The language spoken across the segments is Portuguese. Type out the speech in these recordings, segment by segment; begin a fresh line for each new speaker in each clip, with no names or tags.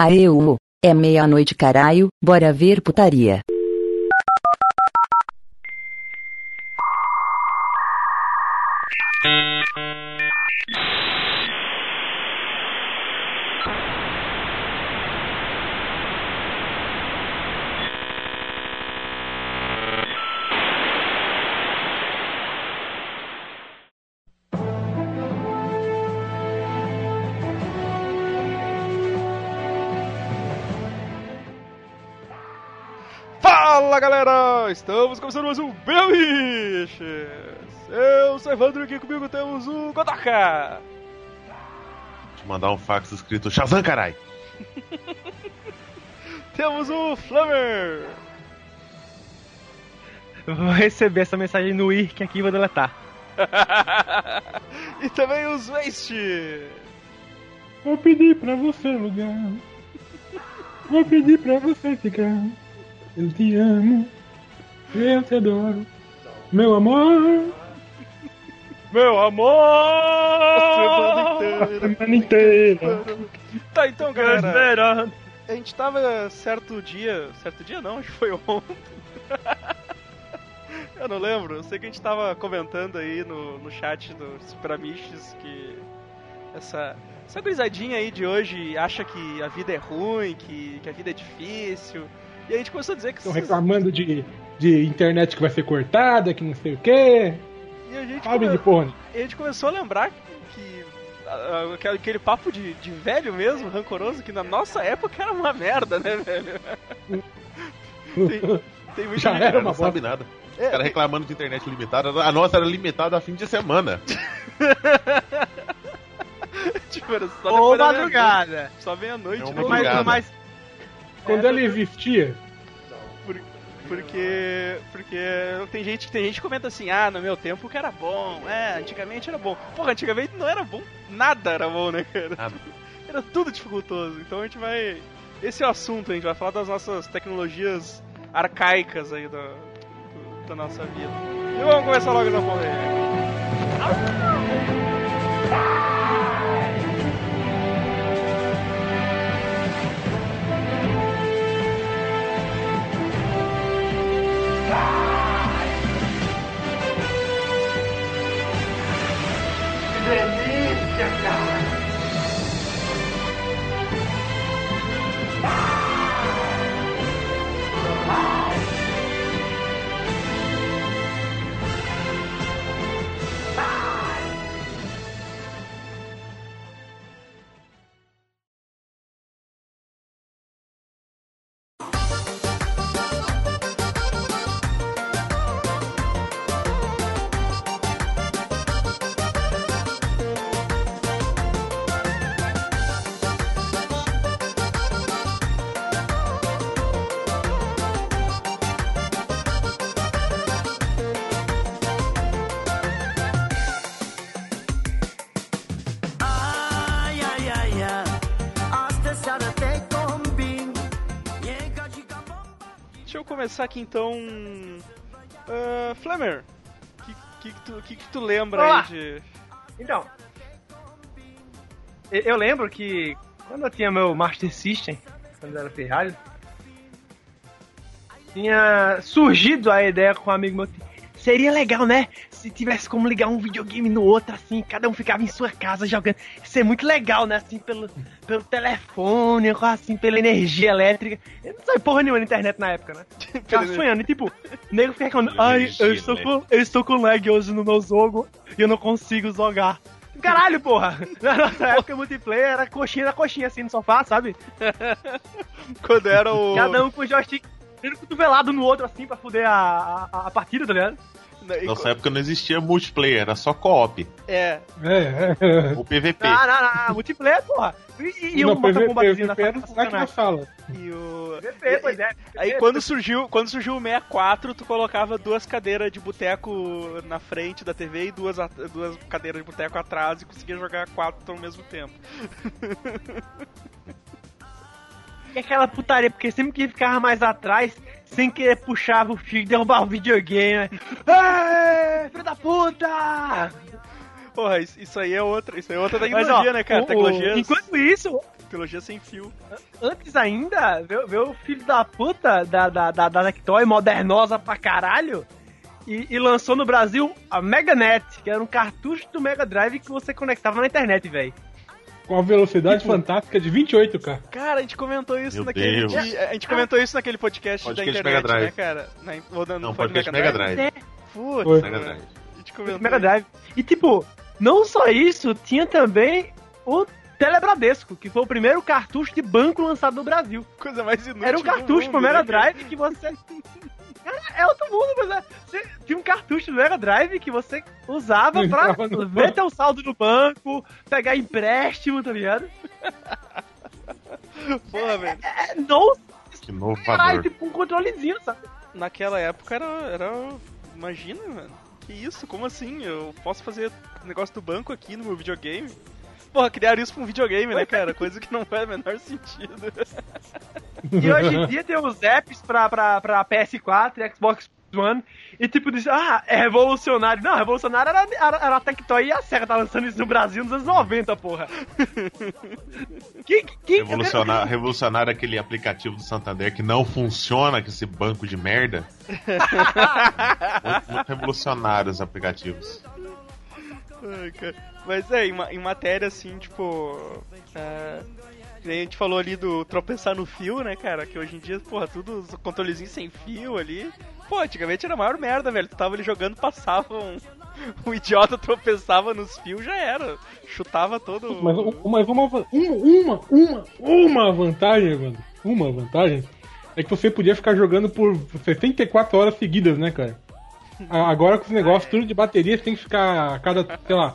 Aê. É meia-noite, caralho, bora ver putaria.
Fala galera, estamos começando mais um Beliches. Eu sou Evandro e aqui comigo temos o Godoka.
Te mandar um fax escrito Shazam, carai!
Temos o Flammer.
Vou receber essa mensagem no IRC aqui e vou deletar.
e também os Waste.
Vou pedir pra você lugar. Vou pedir pra você ficar. Eu te amo. Eu te adoro. Meu amor.
Meu amor!
Semana inteira.
Tá, então galera, a gente tava certo dia, certo dia não, acho que foi ontem. Eu não lembro, eu sei que a gente tava comentando aí no, no chat do Super Amiches que essa, essa gurizadinha aí de hoje acha que a vida é ruim, que, que a vida é difícil. E aí a gente começou a dizer que
Estão reclamando de, de internet que vai ser cortada, que não sei o quê.
E a gente, come-
de porra.
e a gente começou a lembrar que aquele- papo de, de velho mesmo, rancoroso, que na nossa época era uma merda, né, velho? Tem, tem muita
Já
gente-
era
Cara,
uma
não sabe nada.
É,
Os caras reclamando de internet limitada. A nossa era limitada a fim de semana.
tipo, era só
Ou madrugada.
meia-noite, Só meia-noite,
É
né?
Mas,
madrugada.
mas
Quando ela existia,
Porque. Porque tem gente, tem gente que comenta assim, ah, no meu tempo que era bom, é, antigamente era bom. Porra, antigamente não era bom, nada era bom, né, cara?
Nada.
Era tudo dificultoso. Então a gente vai. Esse é o assunto, a gente vai falar das nossas tecnologias arcaicas aí da, da nossa vida. E vamos começar logo essa porra aí. Começar aqui então. Uh, Flamer, o que, que, que, tu, que, que tu lembra
Olá.
aí de.
Então. eu- lembro que quando eu tinha meu Master System, quando era Ferrari, tinha surgido a ideia com um amigo meu. Seria legal, né? Se tivesse como ligar um videogame no outro, assim, cada um ficava em sua casa jogando. Ia ser muito legal, né? Assim, pelo, pelo telefone, assim, pela energia elétrica. Eu não sabia porra nenhuma na internet na época, né? Ficava sonhando, e tipo, o nego fica reclamando, ai, eu estou, com, eu estou com lag hoje no meu jogo e eu não consigo jogar. Caralho, porra! Na nossa época, multiplayer era coxinha na coxinha, assim, no sofá, sabe?
Quando era o.
Cada um com o joystick sendo cotovelado no outro, assim, pra fuder a, a, a partida, tá ligado?
Nossa
co-
época não existia multiplayer, era só co-op.
É,
é, é.
O PVP.
Não, não, não, multiplayer, porra! E, e
não,
um bombazinho na
Slack da sala.
e o.
PVP, pois é.
Aí quando surgiu, quando surgiu o 64, tu colocava duas cadeiras de boteco na frente da TV e duas, duas cadeiras de boteco atrás e conseguia jogar quatro ao mesmo tempo.
E aquela putaria, porque sempre que ficava mais atrás, sem querer puxava o fio e derrubava o videogame. né? Filho da puta!
Porra, isso, isso aí é outra, isso aí é outra
Mas,
tecnologia,
ó,
né, cara?
o- o-
Tecnologias.
enquanto isso,
Trilogia sem fio.
Antes ainda, veio, veio o filho da puta da, da, da, da Tectoy, modernosa pra caralho, e, e lançou no Brasil a Meganet, que era um cartucho do Mega Drive que você conectava na internet, velho.
Com a velocidade fantástica de 28k.
Cara, a gente comentou isso
Meu
naquele.
Deus.
dia- A gente comentou isso naquele podcast,
Podcast
da internet,
Mega Drive.
né, cara? Na, ou não,
Não,
foi
podcast Mega Drive.
É,
Putz,
Foi.
Mega. Drive.
A gente comentou.
Mega Drive. E tipo, não só isso, tinha também o Telebradesco, que foi o primeiro cartucho de banco lançado no Brasil.
Coisa mais inútil.
Era um cartucho
mundo,
pro Mega
né?
Drive que você. Cara, é outro mundo, mas é. Você tinha um cartucho do Mega Drive que você usava pra
no
ver teu saldo no banco, pegar empréstimo, tá ligado?
Porra, velho.
É, não,
Que
caralho,
inovador.
tipo um controlezinho, sabe?
Naquela época era, era. Imagina, mano. Que isso? Como assim? Eu posso fazer negócio do banco aqui no meu videogame? Porra, criaram isso pra um videogame, né, cara? Coisa que não faz o menor sentido.
E hoje em dia tem os apps pra, pra, pra PS4 e Xbox One. E tipo, diz, ah, é revolucionário. Não, revolucionário era, era, era a Tectoy e a Sega tá lançando isso no Brasil nos anos 90, porra. que, que, que,
Revolucionar, revolucionar aquele aplicativo do Santander que não funciona com esse banco de merda. muito, muito revolucionário os aplicativos.
Mas é, em, em matéria assim, tipo. é, a gente falou ali do tropeçar no fio, né, cara? Que hoje em dia, porra, tudo os controlezinhos sem fio ali. Pô, antigamente era a maior merda, velho. Tu tava ali jogando, passava um. Um idiota tropeçava nos fios, já era. Chutava todo.
Mas, mas uma, uma, uma, uma, vantagem, mano. Uma vantagem é que você podia ficar jogando por 64 horas seguidas, né, cara? Agora com os negócios tudo de bateria, você tem que ficar a cada, sei lá,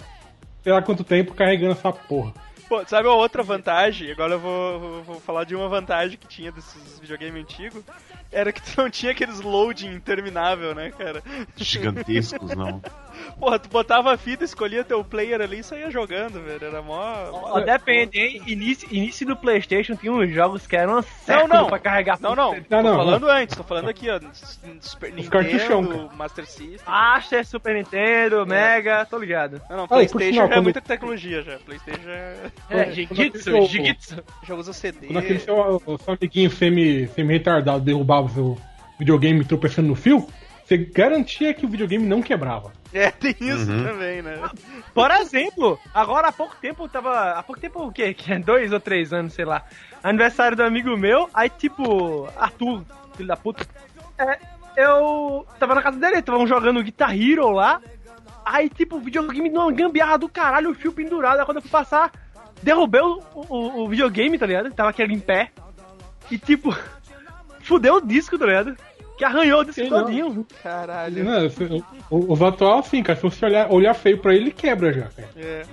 sei lá quanto tempo carregando essa porra.
Pô, sabe uma outra vantagem? Agora eu vou, vou, vou falar de uma vantagem que tinha desses videogames antigos. Era que tu não tinha aqueles loading interminável, né, cara?
Gigantescos, não.
Porra, tu botava a fita, escolhia teu player ali e saía jogando, velho. Era mó.
Ó, depende, hein? Início, início do PlayStation tinha uns jogos que eram
Não, não.
pra carregar.
Não, não.
Não,
tô
não,
falando antes, tô falando aqui, ó. Super
Os
Nintendo. Master System.
Master, Super Nintendo, Mega, tô ligado.
Não, não,
Ah,
Playstation já é
quando-
muita tecnologia já. Playstation já,
É,
Quando-
Jigitsu, Jigitsu.
já usa CD.
Quando aquele seu, seu amiguinho semi, semi-retardado derrubava o seu videogame tropeçando no fio, você garantia que o videogame não quebrava.
É, tem isso
Uhum.
também, né?
Por exemplo, agora há pouco tempo eu tava. Há pouco tempo o quê? Que é dois ou três anos, sei lá. Aniversário do amigo meu, aí tipo, Arthur, filho da puta. É, eu tava na casa dele, estavam jogando Guitar Hero lá. Aí, tipo, o videogame numa gambiarra do caralho, o fio pendurado. Aí quando eu fui passar, derrubei o, o- o videogame, tá ligado? Tava aquele em pé. E tipo, fudeu o disco, tá ligado? Que arranhou o disco
Sei não.
todinho.
Caralho.
Não, você- o- os atuais, assim, cara, se você olhar, olhar feio pra ele, quebra já, cara.
É.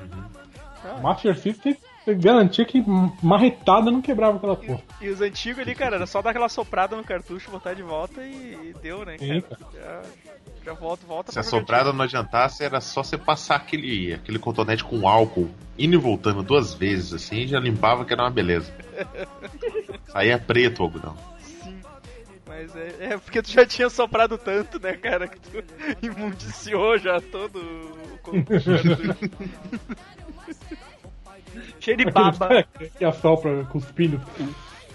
O Master System garantia que marretada não quebrava aquela porra.
E os antigos ali, cara, era só dar aquela soprada no cartucho, botar de volta e, e deu, né,
Sim,
cara? Já, já volta,
Se a soprada não adiantasse, era só você passar aquele, aquele cotonete com álcool, indo e voltando duas vezes, assim, e já limpava que era uma beleza. Saía preto o algodão.
Sim. Mas é, é porque tu já tinha soprado tanto, né, cara, que tu imundiciou já todo o.
Cheio de baba.
que assopra cuspindo.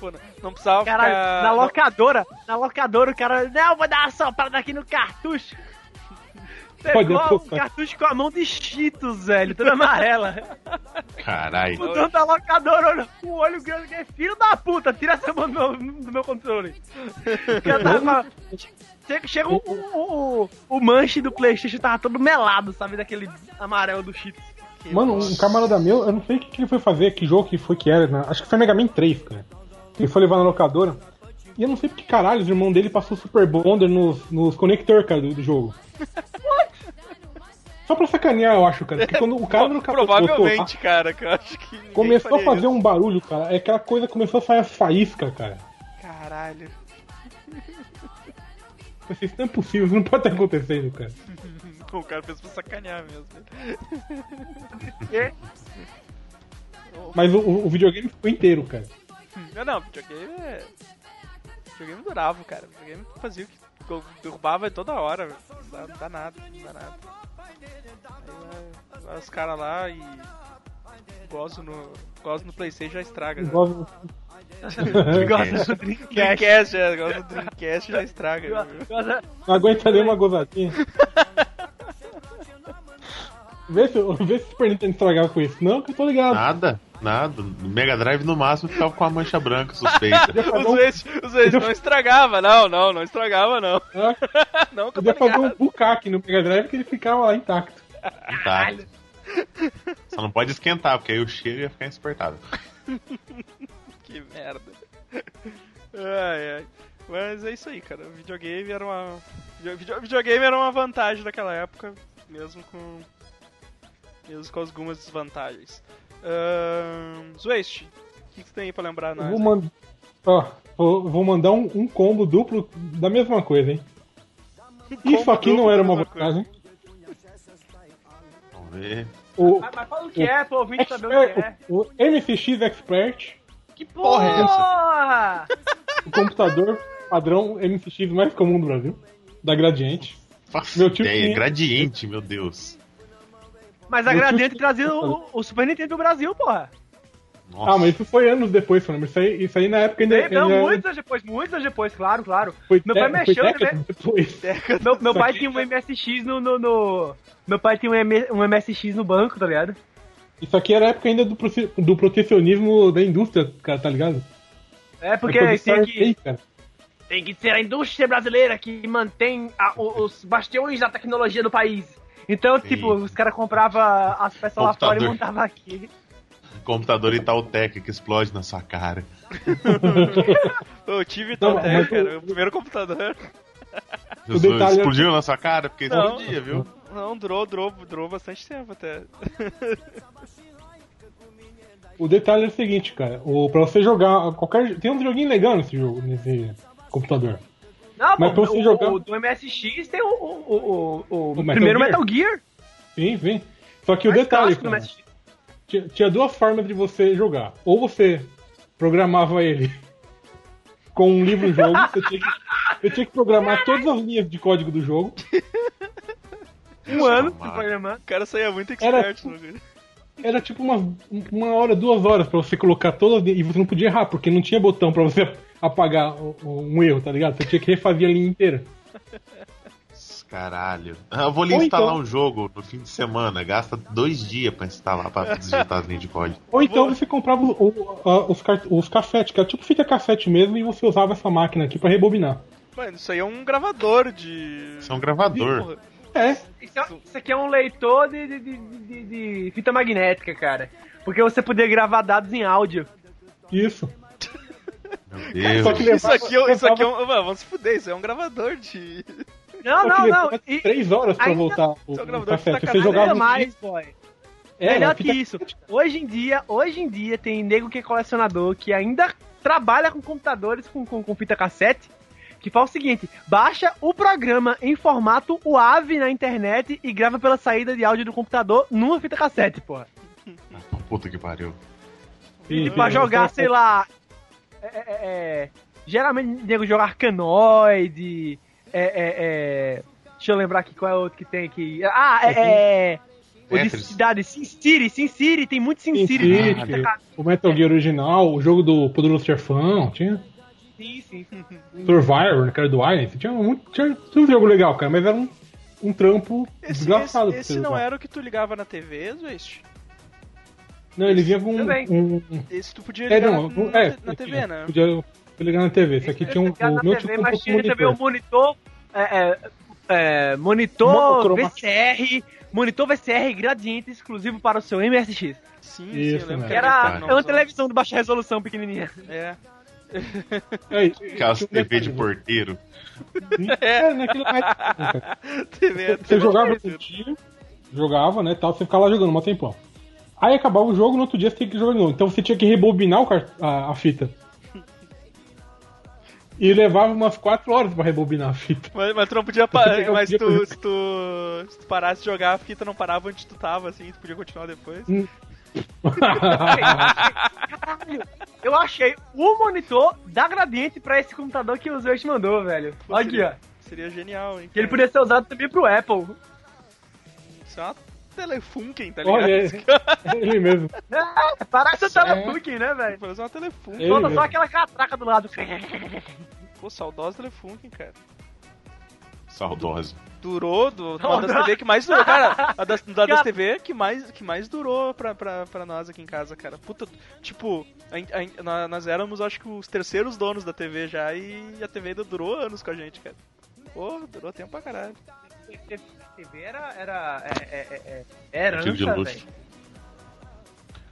Pô, não- precisava
Caralho,
ficar...
na locadora, na locadora o cara, não, vou dar uma soprada aqui no cartucho.
Pode
Pegou o
apostar.
cartucho com a mão de Cheetos, velho, toda amarela.
Caralho.
O dono da locadora olhou com o olho grande, que é filho da puta, tira essa mão do meu, do meu controle. Tava- Chega, o, o, o manche do Playstation, tava todo melado, sabe, daquele amarelo do Cheetos.
Mano, um camarada meu, eu não sei o que, que ele foi fazer, que jogo que foi que era, né? acho que foi Mega Man 3, cara. Ele foi levar na locadora. E eu não sei porque caralho, os irmãos dele passou Super Bonder nos, nos conector, cara, do, do jogo. Só pra sacanear, eu acho, cara. Porque quando o cara no capô
Provavelmente, cara, que eu acho que
começou a fazer
isso.
um barulho, cara. É aquela coisa começou a sair as faíscas, cara.
Caralho.
Isso não é possível, isso não pode estar acontecendo, cara.
O cara fez pra sacanear mesmo.
Mas o, o- o videogame ficou inteiro, cara.
Não, não, videogame é. Videogame durava, cara. Videogame fazia o que eu derrubava toda hora, velho. não dá, nada, não dá nada. Aí vai, vai os caras lá e. gosto no, gosto no Playstation já estraga. né?
Igual-
Gosta do Dreamcast.
Dreamcast, é, gosto do Dreamcast já estraga.
Gosta-
Não aguenta nem uma gozadinha. Vê se, vê se o Super Nintendo estragava com isso. Não, que eu tô ligado.
Nada, nada. No Mega Drive no máximo ficava com a mancha branca suspeita.
Os vezes, os não estragava, não, não, não estragava, não.
Ah,
Não, tô
Podia fazer um bucaque no Mega Drive que ele ficava lá intacto.
Intacto. Só não pode esquentar, porque aí o cheiro ia ficar insuportável.
Que merda. Ai, ai. Mas é isso aí, cara. O videogame era uma. video- videogame era uma vantagem naquela época, mesmo com. Mesmo com algumas desvantagens. Ahn. Zwest, o que, que você tem aí pra lembrar
vou, mand... Ó, vou, vou mandar um, um combo duplo da mesma coisa, hein? Isso aqui não era uma
coisa.
vantagem.
Vamos ver.
O,
Mas, mas fala o que é, pro ouvinte saber o que é.
Expert, o MSX Expert,
Que
porra é essa?
o computador padrão MSX mais comum do Brasil, da Gradiente.
Faço
Meu tio
ideia.
tinha-
Gradiente, meu Deus.
Mas a
Meu
Gradiente trazia o, o Super Nintendo pro Brasil, porra.
Nossa.
Ah, mas isso foi anos depois, Fernando. Isso aí, isso aí na época ainda,
Não,
ainda
muitos anos depois, muitos anos depois, claro, claro.
foi,
meu pai mexeu,
foi
né,
depois.
Meu, meu
Isso
pai tinha um MSX no, no, no- Meu pai tinha um, MSX no banco, tá ligado?
Isso aqui era a época ainda do, do protecionismo da indústria, cara, tá ligado?
É porque
É
tem
isso
que,
aí, cara.
tem que ser a indústria brasileira que mantém a- os bastiões da tecnologia do país. Então,
Sim.
tipo, os caras compravam as peças lá fora e montavam aqui.
Computador Itautec que explode na sua cara.
Eu tive Totec,
mas o-
cara. O primeiro computador.
O detalhe é-
Explodiu na sua cara? Porque
Não.
explodia, viu?
Não, durou, durou, durou bastante tempo até.
O detalhe é o seguinte, cara. O, pra você jogar qualquer. Tem um joguinho legal nesse jogo, nesse computador.
Não,
Mas
pô, o,
jogar-
o do MSX tem o, o, o, o, o
Metal
primeiro
Gear?
Metal Gear.
Sim, sim. Só que o detalhe, cara, tinha, tinha duas formas de você jogar. Ou você programava ele com um livro-jogo, você, tinha que, você tinha que programar todas as linhas de código do jogo.
Um ano de programar.
O cara saía muito
Era-
expert no jogo.
Era tipo uma, uma hora, duas horas pra você colocar todas as linhas. E você não podia errar, porque não tinha botão pra você apagar um erro, tá ligado? Você tinha que refazer a linha inteira.
Caralho. Eu vou lhe
Ou
instalar
então-
um jogo no fim de semana. Gasta dois dias pra instalar, pra digitar as linhas de código.
Ou então você comprava o- o- os, os cassetes, que era tipo fita cassete mesmo, e você usava essa máquina aqui pra rebobinar.
Mano, isso aí é um gravador de.
Isso é um gravador.
É,
Isso, é- isso aqui é um leitor de, de, de, de- de fita magnética, cara. Porque você podia gravar dados em áudio.
isso.
Meu Deus.
Só que
Isso aqui, é- isso aqui é um. Mano, vamos se fuder, isso é um gravador de.
Não, não, não. E,
três horas pra
ainda-
voltar o,
gravador
cassete.
fita
Você jogava
mais, boy.
É,
Melhor que isso. Hoje em dia, hoje em dia tem nego que é colecionador que ainda trabalha com computadores com, com, com fita cassete. Que faz o seguinte: baixa o programa em formato WAV na internet e grava pela saída de áudio do computador numa fita cassete, porra.
Puta que pariu.
E
sim,
pra jogar, sei lá. É, é, é, geralmente nego joga Arcanoid. É, é, é, deixa eu lembrar aqui qual é o outro que tem aqui. Ah, é. é o de cidade, Sin City, Sin City, tem muito Sin
Sin
City.
City,
fita cassete.
o Metal Gear original, o jogo do Poderoso Chefão, tinha
Sim, sim.
Survivor, que era do Alien, tinha, muito, tinha, tinha um jogo legal, cara, mas era um, um trampo
Esse,
desgraçado.
esse, esse não era o que tu ligava na TV, Zwist?
Não, ele vinha com um...
Também.
um-
Esse tu podia
é,
ligar
não,
na,
é,
na TV, né?
Podia ligar na TV, esse aqui tinha um... O
na
meu
TV,
tinha um
mas tinha também o monitor. É, é, é, monitor. VCR. Monitor VCR gradiente exclusivo para o seu MSX.
Sim, sim,
Isso,
eu lembro
né?
que
era é uma televisão de baixa resolução pequenininha.
É.
É, um
TV de porteiro.
É, naquele Você jogava um dia, jogava, né, tal, você ficava lá jogando um tempão. Aí acabava o jogo, no outro dia você tinha que jogar de novo. Então você tinha que rebobinar a, a fita. E levava umas 4 horas pra rebobinar a fita.
Mas, mas tu não podia parar. Mas tu,
pra-
se, tu, se tu parasse de jogar, a fita não parava onde tu tava, assim, tu podia continuar depois.
Caralho, eu achei o monitor da Gradiente pra esse computador que o Zwest mandou, velho.
Pô,
Olha aqui,
seria,
ó.
seria genial, hein?
Que ele podia ser usado também pro Apple.
Isso é uma Telefunken, tá ligado?
Olha, é, é ele mesmo.
É, parece o Telefunken, né, velho?
Parece uma Telefunken.
Mesmo.
só aquela catraca do lado.
Pô, saudosa Telefunken, cara.
Saudosa.
Durou, do, uma das TV que mais durou, cara. A das, da das TV que mais, que mais durou pra, pra, pra nós aqui em casa, cara. Puta, tipo, a, a, nós éramos, acho que, os terceiros donos da TV já e a TV ainda durou anos com a gente, cara. Pô, durou tempo pra caralho.
TV era. Era. É, é, é, é,
de
herança, velho.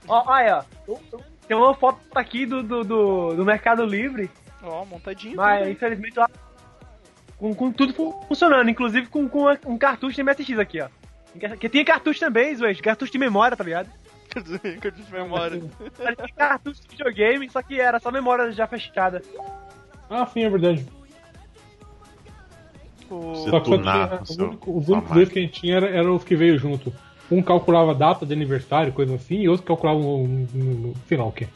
Ó, olha, ó. Tem uma foto aqui do, do, do, do Mercado Livre,
Ó, montadinho.
mas
tudo,
infelizmente lá. Com, com tudo fu- funcionando, inclusive com, com um cartucho de MSX aqui, ó. Que tinha cartucho também, Zuez, cartucho de memória, tá ligado?
Cartucho de memória.
Tinha cartucho de videogame, só que era só memória já fechada.
Ah, sim, é verdade.
O-
Você
Só que só
tunar
tinha-
o
únicos- os únicos dois que a gente tinha era- eram os que veio junto. Um calculava a data de aniversário, coisa assim, e outro calculava um, um, um- sei lá o quê.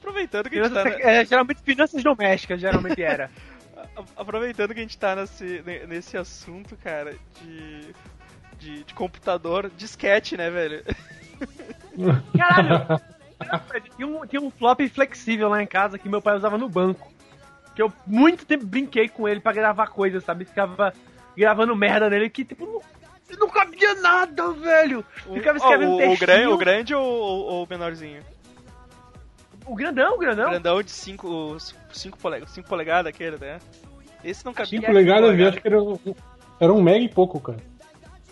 Aproveitando que a gente tá,
é, geralmente finanças domésticas, geralmente era.
aproveitando que a gente tá nesse, ne- nesse assunto, cara, de, de, de computador, disquete, né, velho?
Caralho! tinha, um, tinha um flop flexível lá em casa que meu pai usava no banco. Que eu muito tempo brinquei com ele pra gravar coisas, sabe? Ficava gravando merda nele que, tipo, não, não cabia nada, velho! Ficava escrevendo
Ó, o, o, o grande ou, o menorzinho?
O grandão, o grandão.
Grandão de 5 polegadas, 5 polegadas aquele, né? Esse não cabia.
5 polegadas, eu acho que era, um- era um mega e pouco, cara.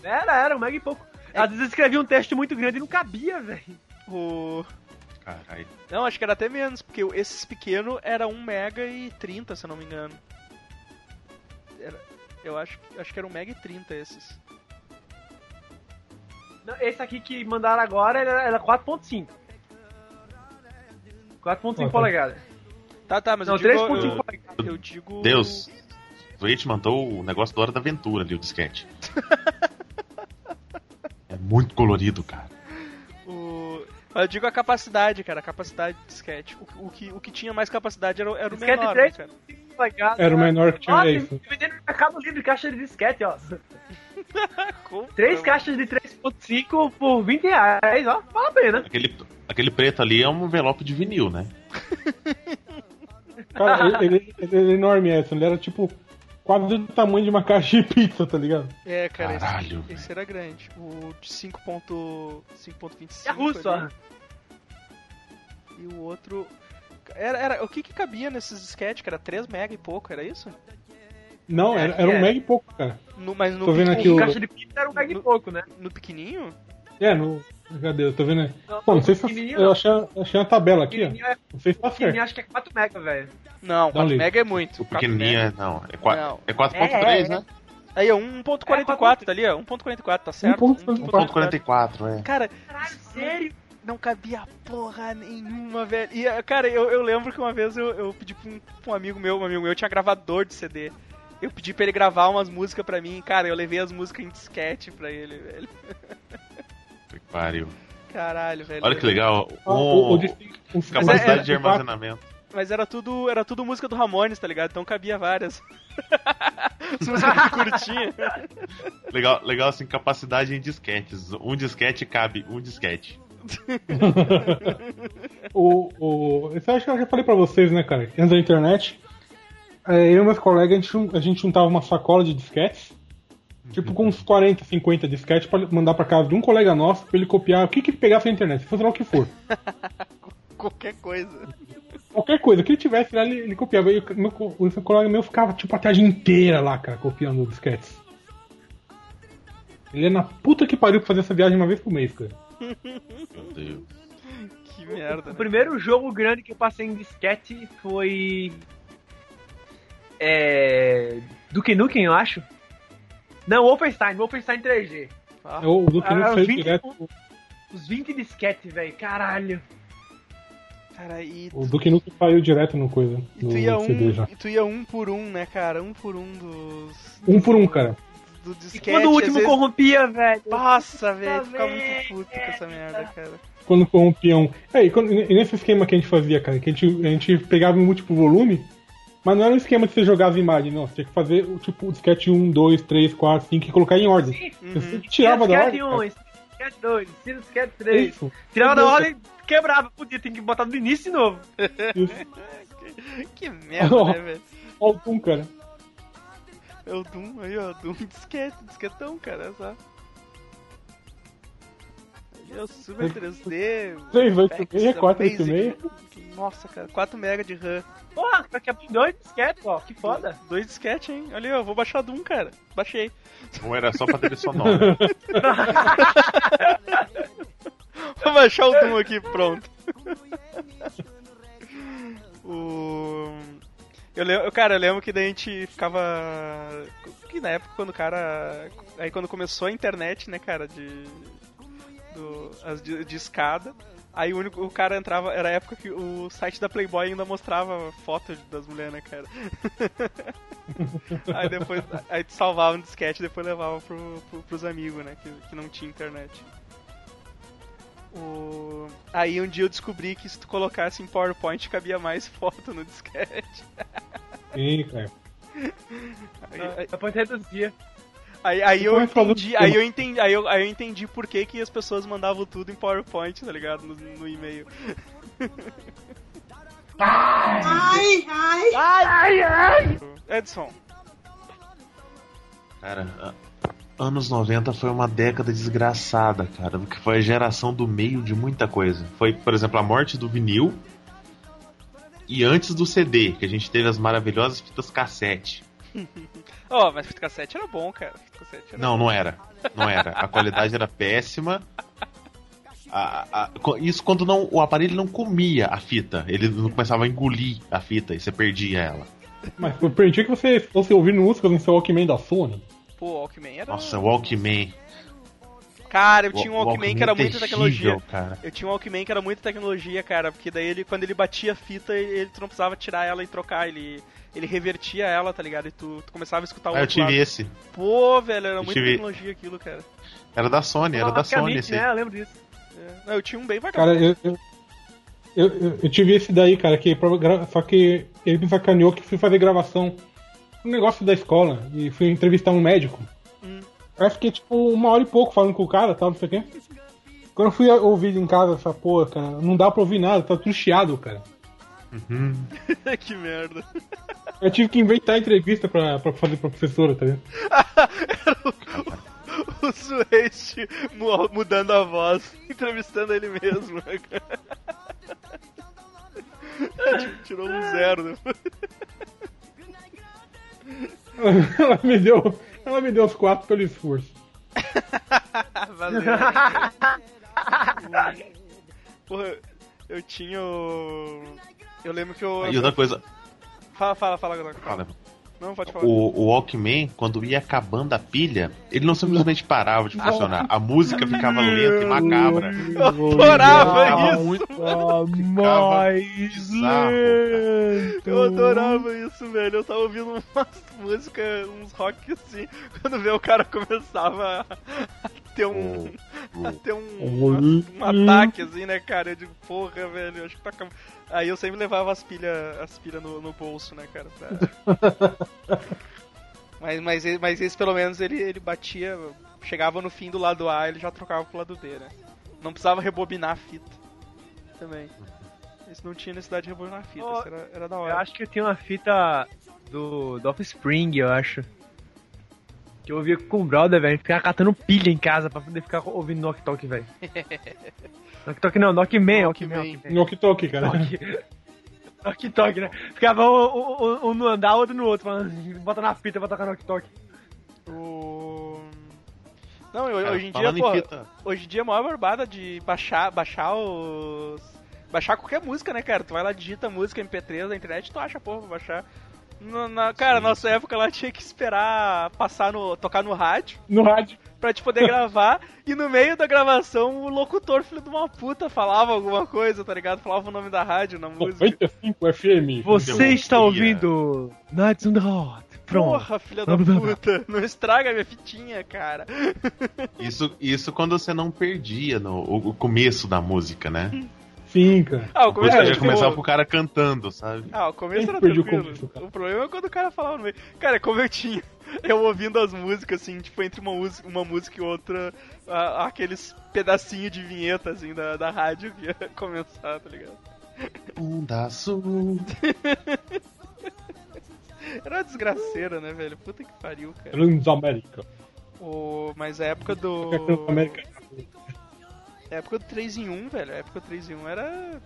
Era, era, um mega e pouco. Às vezes eu escrevia um texto muito grande e não cabia, velho.
O...
Caralho.
Não, acho que era até menos, porque esses pequenos era 1 mega e 30, se eu não me engano. Era- eu acho, acho que era 1 mega e 30 esses.
Não, Esse aqui que mandaram agora era, era 4.5. 4.5
Ah, tá.
polegadas.
Tá, tá, mas
Não,
eu digo...
3.5
Eu,
polegadas.
eu digo...
Deus. O Twitch mandou o negócio da Hora da Aventura ali, o disquete. é muito colorido, cara.
Eu digo a capacidade, cara, a capacidade de disquete. O, o que, o que tinha mais capacidade era, o- era o
Disquete
menor,
três?
né, cara?
Era o menor que tinha isso.
vendendo no Mercado Livre caixa de disquete, ó. Três caixas de 3.5 por 20 reais, ó. Vale a pena.
Aquele, aquele preto ali é um envelope de vinil, né?
Cara, ele, ele, ele é enorme, essa. Ele era tipo quase do tamanho de uma caixa de pizza, tá ligado?
É, cara,
Caralho,
esse, esse era grande. O de 5.25.
É russo, ó.
ali. E o outro. Era, era, o que que cabia nesses disquetes, cara? 3 mega e pouco, era isso?
Não,
É,
era, era
é.
um mega e pouco, cara.
No, mas no,
Tô vendo aqui o-
Caixa de pizza era um mega e pouco, né?
no pequenininho?
É, no. Cadê? Eu tô vendo. aí.
Não,
Pô, não sei se
pequenininho
eu
não.
achei, achei uma tabela aqui, ó.
É-
Não sei se tá certo.
acho que é 4 mega, velho.
Não,
Dá um
4
livro.
mega é muito.
O
4
pequenininho
mega.
é. Não, é 4
Não.
é 4.3,
É, é,
né?
Aí, ó, 1.44, tá ali, ó. 1.44, tá certo?
1.44.
1.44, é.
Cara,
Caralho, sério?
não cabia porra nenhuma, velho. E, cara, eu, eu lembro que uma vez eu, eu pedi pra um, pra um amigo meu, um amigo meu tinha gravador de CD. Eu pedi pra ele gravar umas músicas pra mim, cara, eu levei as músicas em disquete pra ele, velho.
Que pariu.
Caralho, velho.
Olha que legal.
Ah, o, o
Um,
de- o-
capacidade
é-
de armazenamento.
Mas era tudo, era tudo música do Ramones, tá ligado? Então cabia várias. As músicas que curtinha.
Legal, legal assim, capacidade em disquetes. Um disquete cabe um disquete.
O, o, isso eu acho que eu já falei pra vocês, né, cara? Antes da internet, é, eu e meus colegas, a gente, a gente juntava uma sacola de disquetes, tipo com uns 40, 50 disquetes, pra mandar pra casa de um colega nosso, pra ele copiar o que que pegasse na internet, se fosse lá o que for.
Qualquer coisa.
Qualquer coisa, o que ele tivesse lá, ele, ele copiava. E o, meu, o colega meu ficava, tipo, a tarde inteira lá, cara, copiando os disquetes. Ele é na puta que pariu pra fazer essa viagem uma vez por mês, cara.
Meu Deus.
Que merda.
O primeiro jogo grande que eu passei em disquete foi. É. Duke Nukem, eu acho. Não, Wolfenstein, Wolfenstein 3G.
Ah,
É o que
Ah,
fez
20
direto.
Os 20 disquete, velho. Caralho.
cara, e,
O Duke Nukem saiu direto no coisa.
e
No
tu ia
CD
um.
já.
E tu ia um por um, né, cara? Um por um dos.
Um por um, cara.
Do
E
disquete.
quando o último
vezes-
corrompia, velho.
Nossa, velho, tu ficava muito puto com essa merda, cara.
Quando corrompiam. É, e, quando, e nesse esquema que a gente fazia, cara, que a gente, a gente pegava em múltiplo volume, mas não era um esquema de você jogar as imagens, não. Você tinha que fazer o tipo o disquete 1, 2, 3, 4, 5 e colocar em ordem.
Uhum.
Você tirava da ordem.
um,
cara,
disquete 2, tira o disquete 3.
Isso.
Tirava da ordem, quebrava, podia, tem que botar do início de novo.
Isso.
Que merda,
Oh.
né, velho?
Olha o Doom, cara.
É o Doom, aí ó, Doom disquete, disquetão, cara, só. Ó, Super 3D.
386,
Pax,
486.
Amazing. Nossa, cara, 4 MB de RAM.
Porra, pra que abrir dois disquetes, ó, que foda.
Dois disquete, hein? Olha aí, ó, vou baixar Doom, cara. Baixei.
Ou era só pra trilha sonora.
Vou baixar o Doom aqui, pronto. o... Eu lembro, cara, eu lembro que daí a gente ficava. Que na época quando o cara. Aí quando começou a internet, né, cara, de. Do, as de, de escada. Aí o único o cara entrava. Era a época que o site da Playboy ainda mostrava foto das mulheres, né, cara? aí depois. Aí tu salvava no disquete e depois levava pro, pro, pros amigos, né? Que, que não tinha internet. O... Aí um dia eu descobri que se tu colocasse em PowerPoint cabia mais foto no disquete.
Sim, cara.
Aí, aí,
Depois reduzia.
Aí, aí eu entendi, aí eu entendi, aí eu, aí eu entendi por que, que as pessoas mandavam tudo em PowerPoint, tá ligado? No, no e-mail.
Ai, ai.
Edson,
Cara, anos 90 foi uma década desgraçada, cara, porque foi a geração do meio de muita coisa. Foi, por exemplo, a morte do vinil e antes do CD, que a gente teve as maravilhosas fitas cassete.
ó, mas fita cassete era bom, cara. Fita cassete era
Não, não era. Não era. A qualidade era péssima. A- a- isso quando não, o aparelho não comia a fita. Ele não começava a engolir a fita e você perdia ela.
Mas eu perdi que você fosse ouvindo músicas no seu Walkman da Sony.
Pô, Walkman era.
Nossa, Walkman.
Cara, eu tinha um
Wa-
Walkman que era
é
muita
terrível,
tecnologia.
cara.
Eu tinha um Walkman que era muita tecnologia, cara, porque daí ele, quando ele batia a fita, ele, tu não precisava tirar ela e trocar, ele, ele revertia ela, tá ligado? E tu, tu começava a escutar o
Ah, eu tive
lado.
esse.
Pô, velho, era
Eu
muita
tive-
tecnologia aquilo, cara.
Era da Sony, era da Sony esse.
né? Eu lembro disso.
É. Não, eu tinha um bem
Cara,
vagabundo.
eu, eu, eu, eu- eu tive esse daí, cara, que só que ele me sacaneou que fui fazer gravação um negócio da escola e fui entrevistar um médico. Eu fiquei tipo uma hora e pouco falando com o cara, tal, não sei o quê. Quando eu fui ouvir em casa essa porra, cara, não dá pra ouvir nada, tá tudo chiado, cara.
Uhum.
que merda.
Eu tive que inventar entrevista pra, pra fazer pra professora, tá ligado?
O Sueste mu- mudando a voz, entrevistando ele mesmo, né, cara? Tipo, Tirou um zero. Né?
ela me deu. Ela me deu os quatro pelo esforço.
Valeu. Porra, eu tinha o... Eu lembro que eu...
E outra coisa,
Fala, fala, fala, Godoka.
fala,
Não, pode falar.
o, o Walkman, quando ia acabando a pilha, ele não simplesmente parava de funcionar. A música ficava lenta e macabra.
Eu adorava isso.
muito
mais
bizarro,
Eu adorava isso, velho. Eu tava ouvindo umas músicas, uns rock assim, quando vê o cara começava a ter um. a ter um, um ataque assim, né, cara? Eu digo, porra, velho, acho que tá acabando. Aí eu sempre levava as pilhas as pilha no, no bolso, né, cara? pra- mas, mas, esse- mas esse pelo menos ele, ele batia, chegava no fim do lado A, ele já trocava pro lado D, né? Não precisava rebobinar a fita. Também. Esse não tinha necessidade de rebobinar a fita,
Oh,
era, era da
Eu
hora.
acho que eu tinha uma fita do, do Offspring, eu acho. Que eu ouvia com o brother, velho. Ficava catando pilha em casa pra poder ficar ouvindo Knock Talk, velho. Knock Talk não, Knockman,
Knockman.
Knockman.
Knock Talk, cara.
Knock Talk, né? Ficava um, um, um no andar, outro no outro, falando, bota na fita pra tocar Knock Talk.
O... Não,
Cara,
hoje em dia, pô, hoje em dia é a maior barbada de baixar, baixar os... Baixar qualquer música, né, cara? Tu vai lá, digita música MP3 na internet, tu acha, pô, pra baixar. Na, na- cara, nossa época lá tinha que esperar passar no... tocar no rádio
No rádio.
Pra te poder gravar, e no meio da gravação o locutor, filho de uma puta, falava alguma coisa, tá ligado? Falava o nome da rádio na música.
95 FM.
Você está ouvindo Nights on the Hot. Pronto.
Porra, filha da puta, não estraga minha fitinha, cara.
Isso, isso quando você não perdia no, o, o começo da música, né?
Sim, cara.
Ah, o começo era
já
tipo...
começava com o cara cantando, sabe?
Ah, o começo era
Perdi o
tranquilo.
começo.
O problema é quando o cara falava no meio. Cara, como eu tinha. Eu ouvindo as músicas, assim, tipo, entre uma música, uma música e outra, a- aqueles pedacinhos de vinheta, assim, da, da rádio que ia começar, tá ligado?
Onda azul.
Era uma desgraceira, né, velho? Puta que pariu, cara.
Transamérica.
O... Mas a época do.
Transamérica.
A época do 3 em 1, velho. A época do 3 em 1 era.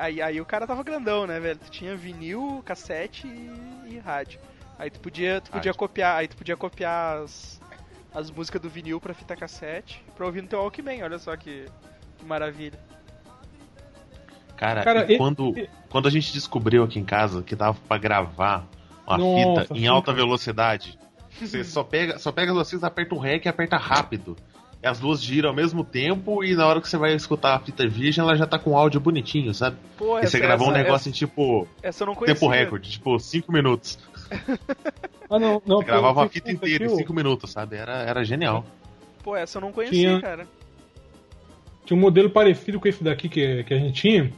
Aí, aí o cara tava grandão, né, velho? Tu tinha vinil, cassete e, e rádio. Aí tu podia, tu podia
Rádio.
copiar, aí tu podia copiar as, as músicas do vinil pra fita cassete pra ouvir no teu Walkman, olha só que, que maravilha.
Cara,
Cara,
e
e-
quando, quando a gente descobriu aqui em casa que dava pra gravar uma
Nossa,
fita em alta
cara.
velocidade, você só pega, só pega fitas, aperta o REC e aperta rápido. As duas giram ao mesmo tempo e na hora que você vai escutar a fita virgem, ela já tá com áudio bonitinho, sabe?
Pô,
e você gravou um
essa-
negócio em tipo
Essa, essa eu não conhecia.
tempo recorde, tipo 5 minutos.
Ah, não, não.
Você gravava a fita inteira em
foi-
5 minutos, sabe? Era, era genial.
Pô, essa eu não conhecia,
Tinha-
cara.
Tinha um modelo parecido com esse daqui que, que a gente tinha.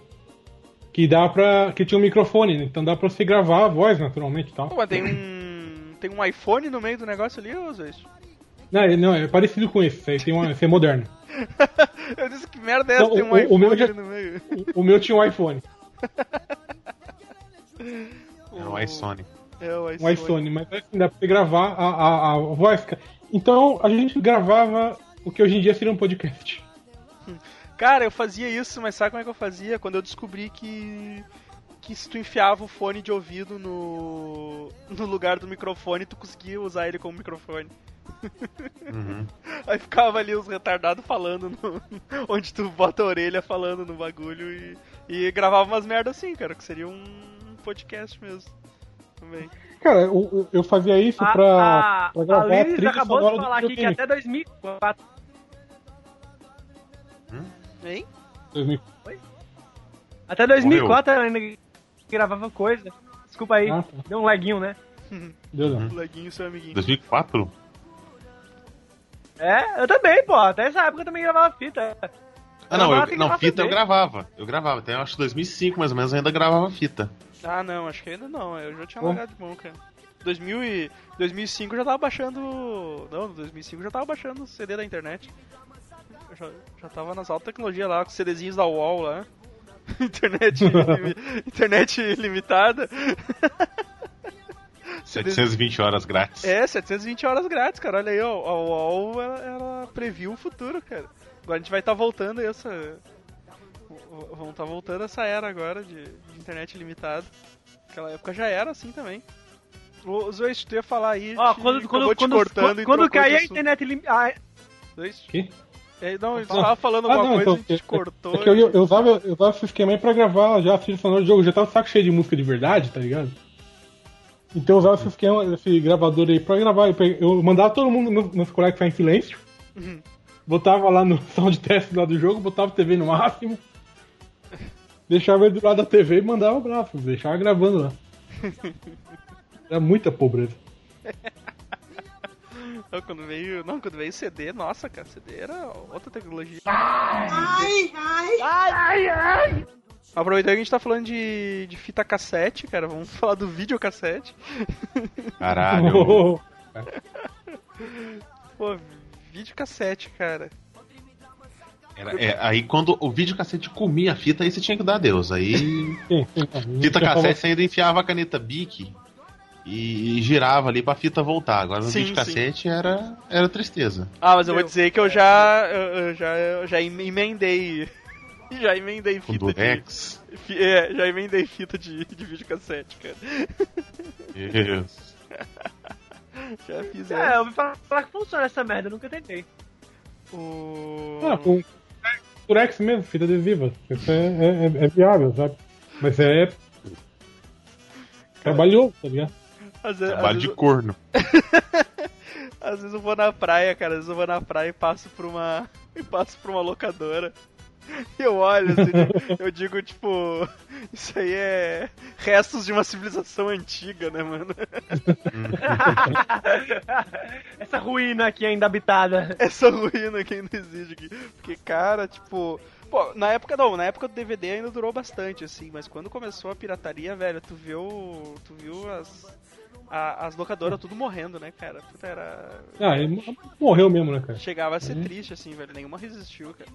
Que dá pra. que tinha um microfone, né? então dá pra você gravar a voz naturalmente e tal.
Pô, mas tem um. Tem um iPhone no meio do negócio ali, ô Zé?
Não, é- não, é parecido com esse, esse aí tem uma, esse é moderno.
Eu disse que merda é essa?
Não,
tem um
o- o
iPhone
meu já-
ali no meio.
O, o meu tinha um iPhone,
Era um iSony.
É, o
um
iPhone.
iPhone, mas assim, dá pra você gravar a, a, a voz. cara. Então a gente gravava o que hoje em dia seria um podcast.
Cara, eu fazia isso, mas sabe como é que eu fazia? Quando eu descobri que. Que se tu enfiava o fone de ouvido no. no lugar do microfone, tu conseguia usar ele como microfone.
Uhum.
Aí ficava ali os retardados falando no- onde tu bota a orelha falando no bagulho e, e gravava umas merdas assim, cara, que seria um podcast mesmo. Também.
Cara, eu, eu- fazia isso
A,
pra,
a,
pra
a
gravar a
Liz
trilha
acabou de falar aqui que até 2004.
Hein?
2000.
Até 2004 ela ainda gravava coisa. Desculpa aí,
Ah, tá.
deu um leguinho, né?
Não.
Uhum.
Leguinho, seu amiguinho.
2004?
É, eu também, pô. Até essa época eu também gravava fita.
Ah, não, eu,
que
não fita eu
CD.
gravava. Eu gravava. Até eu acho que 2005 mais ou menos eu ainda gravava fita.
Ah, não, acho que ainda não. Eu já tinha largado de mão, cara. 2000 e 2005 eu já tava baixando. Não, 2005 eu já tava baixando o CD da internet. Eu já, já tava nas altas tecnologias lá, com os CDzinhos da UOL lá. internet, internet limitada.
720 horas grátis.
É, 720 horas grátis, cara. Olha aí, ó, a UOL ela, ela previu o futuro, cara. Agora a gente vai estar voltando aí essa. Vamos estar voltando essa era agora de, de internet limitada. Aquela época já era assim também. Ô, Zoe, tu ia falar aí.
Ó,
te-
quando, quando,
te
quando,
cortando
quando,
e
cair a internet lim... ah,
Que?
é, não, você tava falando
Ah,
alguma
não,
coisa
então,
a gente
é-
cortou.
É que eu, eu, usava, eu usava esse esquema aí pra gravar já a trilha sonora do jogo. Eu já tava de saco cheio de música de verdade, tá ligado? Então eu usava esse esquema, esse gravador aí pra gravar. Eu, peguei- eu mandava todo mundo meus, meus colegas ficar em silêncio.
Uhum.
Botava lá no sound test lá do jogo, botava a TV no máximo. Deixava ele do lado da TV e mandava o braço, deixava gravando lá. Era muita pobreza.
Não, quando veio. Não, quando veio CD, nossa, cara, CD era outra tecnologia.
Ai, ai.
Aproveitando que a gente tá falando de, de fita cassete, cara, vamos falar do videocassete.
Caralho.
Pô, videocassete, cara.
Era- é, aí quando o videocassete comia a fita, aí você tinha que dar adeus. Aí.
Sim, sim, sim.
Fita cassete você ainda enfiava a caneta Bic e, e girava ali pra fita voltar. Agora no
Sim,
videocassete era, era tristeza.
Ah, mas eu vou dizer que eu já. Eu, eu já, eu já emendei. Já emendei fita de. Fi- É, já emendei fita de, de videocassete, cara.
Isso.
Já fiz
É,
essa.
eu ouvi falar que funciona essa merda, eu nunca tentei.
O...
Ah, com Durex mesmo, fita adesiva. Isso é, é, é- é viável, sabe? Mas é. Trabalhou, tá ligado?
Às vezes, às
Trabalho de corno.
Às vezes eu vou na praia, cara. Às vezes eu vou na praia e passo por uma. E passo por uma locadora. Eu olho, assim, eu digo, tipo, isso aí é restos de uma civilização antiga, né, mano?
Essa ruína aqui ainda habitada.
Essa ruína que ainda existe aqui. Porque, cara, tipo. Pô, na época não, na época do DVD ainda durou bastante, assim, mas quando começou a pirataria, velho, tu viu. Tu viu as. a- as locadoras tudo morrendo, né, cara? Puta, era.
Ah, ele morreu mesmo, né, cara?
Chegava a ser triste, assim, velho. Nenhuma resistiu, cara.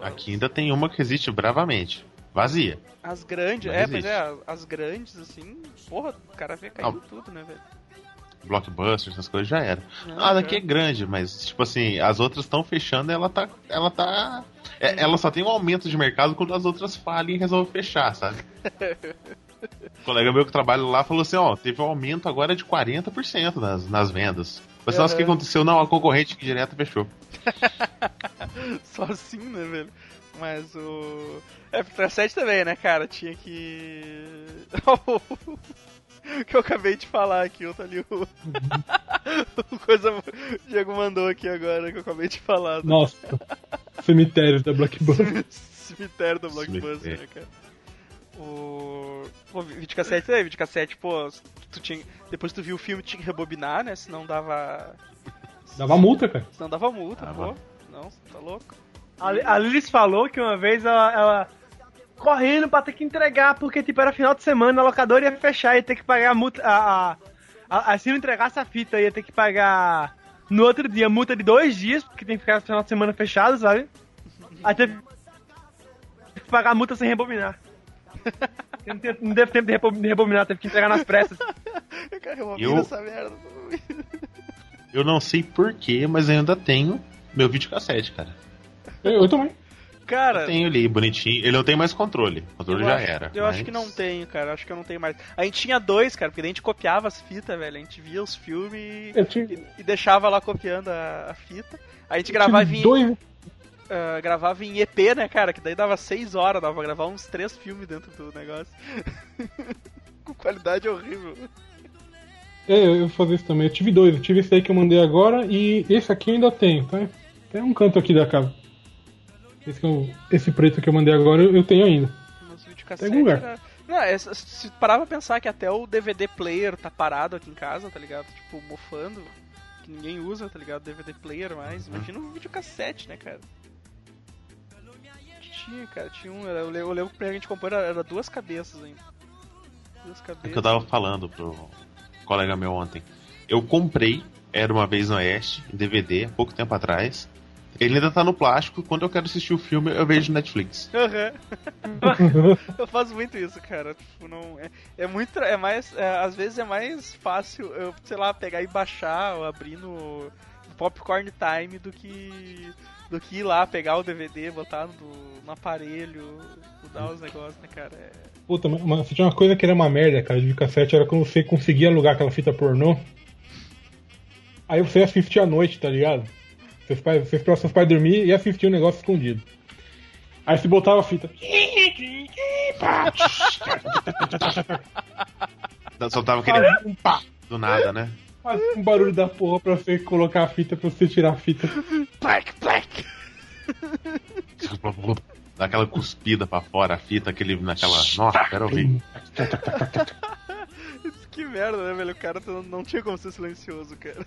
Aqui ainda tem uma que resiste bravamente. Vazia.
As grandes,
Não
é, pois
existe.
é, as- grandes, assim, porra, o cara vê caindo
Ah.
tudo, né, velho?
Blockbuster, essas coisas já era.
Não,
Ah, daqui é grande, mas tipo assim, as outras estão fechando e ela tá. Ela tá. é- ela só tem um aumento de mercado quando as outras falem e resolvem fechar, sabe? O colega meu que trabalha lá falou assim, ó, teve um aumento agora de 40% nas, nas vendas. Mas nossa, o que aconteceu? Não, a concorrente que direto fechou.
Só assim, né, velho? Mas o. É, pra 7 também, né, cara? Tinha que. O que eu acabei de falar aqui, eu tô ali o. o coisa. O Diego mandou aqui agora que eu acabei de falar. do
Nossa. Cemitério da Blockbuster.
Cemitério do Blockbuster, né, cara? O. Pô, videocassete também, videocassete, pô, tu tinha. Depois tu viu o filme, tinha que rebobinar, né? Senão dava.
Dava multa, cara.
Senão dava multa,
Dava.
pô. Não, tá louco.
A, a Lilis falou que uma vez ela, ela correndo pra ter que entregar, porque tipo, era final de semana, a locadora ia fechar, ia ter que pagar a multa. A, a, a- a- se não entregasse a fita, ia ter que pagar no outro dia multa de dois dias, porque tem que ficar no final de semana fechado, sabe? Aí teve que pagar a multa sem rebobinar. Não, teve- não teve tempo de rebo- de rebobinar, teve que entregar nas pressas.
Eu quero
Eu-
essa merda.
Eu não sei porquê, mas ainda tenho meu videocassete, cara.
Eu, eu também.
Cara,
Eu tenho ali, bonitinho. Ele não tem mais controle. O controle já
acho,
era.
Eu acho que
mas-
não tenho, cara. eu Acho que eu não tenho mais. A gente tinha dois, cara, porque daí a gente copiava as fitas, velho. A gente via os filmes e,
tinha,
e- e deixava lá copiando a, a fita. A gente gravava em,
dois.
Ah, gravava em EP, né, cara? Que daí dava seis horas, dava pra gravar uns três filmes dentro do negócio. Com qualidade horrível.
É, eu eu fazia isso também. Eu tive dois. Eu tive esse aí que eu mandei agora e esse aqui eu ainda tenho, tá? Tem um canto aqui da casa. Esse, eu- esse preto que eu mandei agora eu, eu tenho ainda.
Nos
Tem
videocassete
lugar.
era... Não, é, se- se parar pra pensar que até o DVD player tá parado aqui em casa, tá ligado? Tipo, mofando. Que ninguém usa, tá ligado? DVD player mais. Imagina um videocassete, né, cara? Tinha, cara, tinha um. era- Eu lembro, eu lembro que o primeiro que a gente comprou era, era duas cabeças ainda. Duas
É
cabeças.
que eu tava falando pro colega meu ontem. Eu comprei, era uma vez no Oeste, em DVD, há pouco tempo atrás. Ele ainda tá no plástico, e quando eu quero assistir o filme, eu vejo no Netflix.
Aham. eu faço muito isso, cara. Tipo, não. É, é muito. É mais. é, às vezes é mais fácil eu, sei lá, pegar e baixar ou abrir no, no Popcorn Time do que. Do que ir lá pegar o DVD, botar no, no aparelho, mudar os negócios, né, cara? É...
Puta, mas- mas tinha uma coisa que era uma merda, cara, de videocassete, era quando você conseguia alugar aquela fita pornô. Aí você assistia à noite, tá ligado? Seus pais, você esperava seus pais dormir e assistia o negócio escondido. Aí você botava a fita.
Só tava aquele
um pá,
do nada, né?
Fazia um barulho da porra pra você colocar a fita, pra você tirar a fita.
Plac, plac!
Dá aquela cuspida pra fora, a fita, aquele naquela. Nossa, quero ouvir.
Que merda, né, velho? O cara não, não tinha como ser silencioso, cara.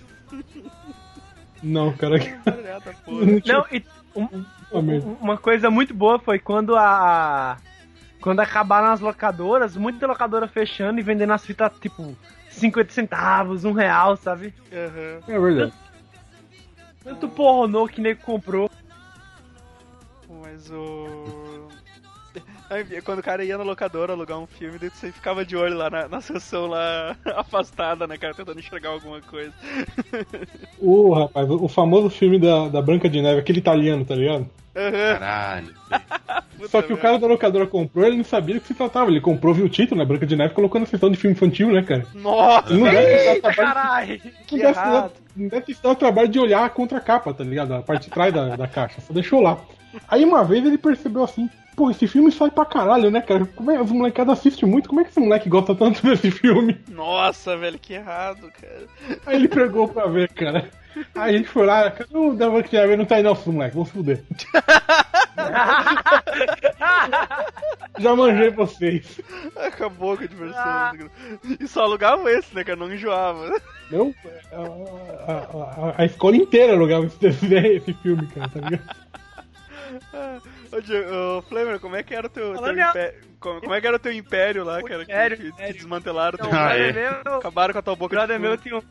Não, cara.
Merda, porra.
Não, e um-
Uma merda.
uma coisa muito boa foi quando a. Quando acabaram as locadoras, muita locadora fechando e vendendo as fitas, tipo, 50 centavos, um real, sabe?
Aham.
É verdade.
Tanto pornô que nego comprou.
Mas o. Aí, Quando o cara ia na locadora alugar um filme, você ficava de olho lá na, na sessão lá afastada, né, cara, tentando enxergar alguma coisa.
Ô, rapaz, o famoso filme da, da Branca de Neve, aquele italiano, tá ligado?
Aham,
Caralho.
Puta
Só que o cara da locadora comprou, ele não sabia do que se tratava. Ele comprou, viu o título, né? Branca de Neve, colocou na sessão de filme infantil, né, cara?
Nossa!
Não deve
caralho!
Que
deve
errado.
não deve dado o trabalho de olhar a contracapa, tá ligado? A parte de trás da, da caixa. Só deixou lá. Aí uma vez ele percebeu assim, pô, esse filme sai pra caralho, né, cara? Como é, os molecados assistem muito, como é que esse moleque gosta tanto desse filme?
Nossa, velho, que errado, cara.
Aí ele pegou pra ver, cara. Aí a gente foi lá, cadê o da Branca de Neve? Não tá aí não, moleque, vamos se fuder. Já manjei vocês.
Acabou com a diversão.
Ah.
E só alugavam esse, né, cara? Não enjoava.
Não, a, a- a- a escola inteira alugava esse, esse, esse filme, cara, tá ligado?
Ô, Flamer, como é que era o teu, teu império? Como, como é que era o teu império lá,
O
cara? que-
império,
que, que
império.
desmantelaram teu
o
Ah,
brother
é?
meu,
Acabaram com a tua
o
boca
brother
de
meu tinha um.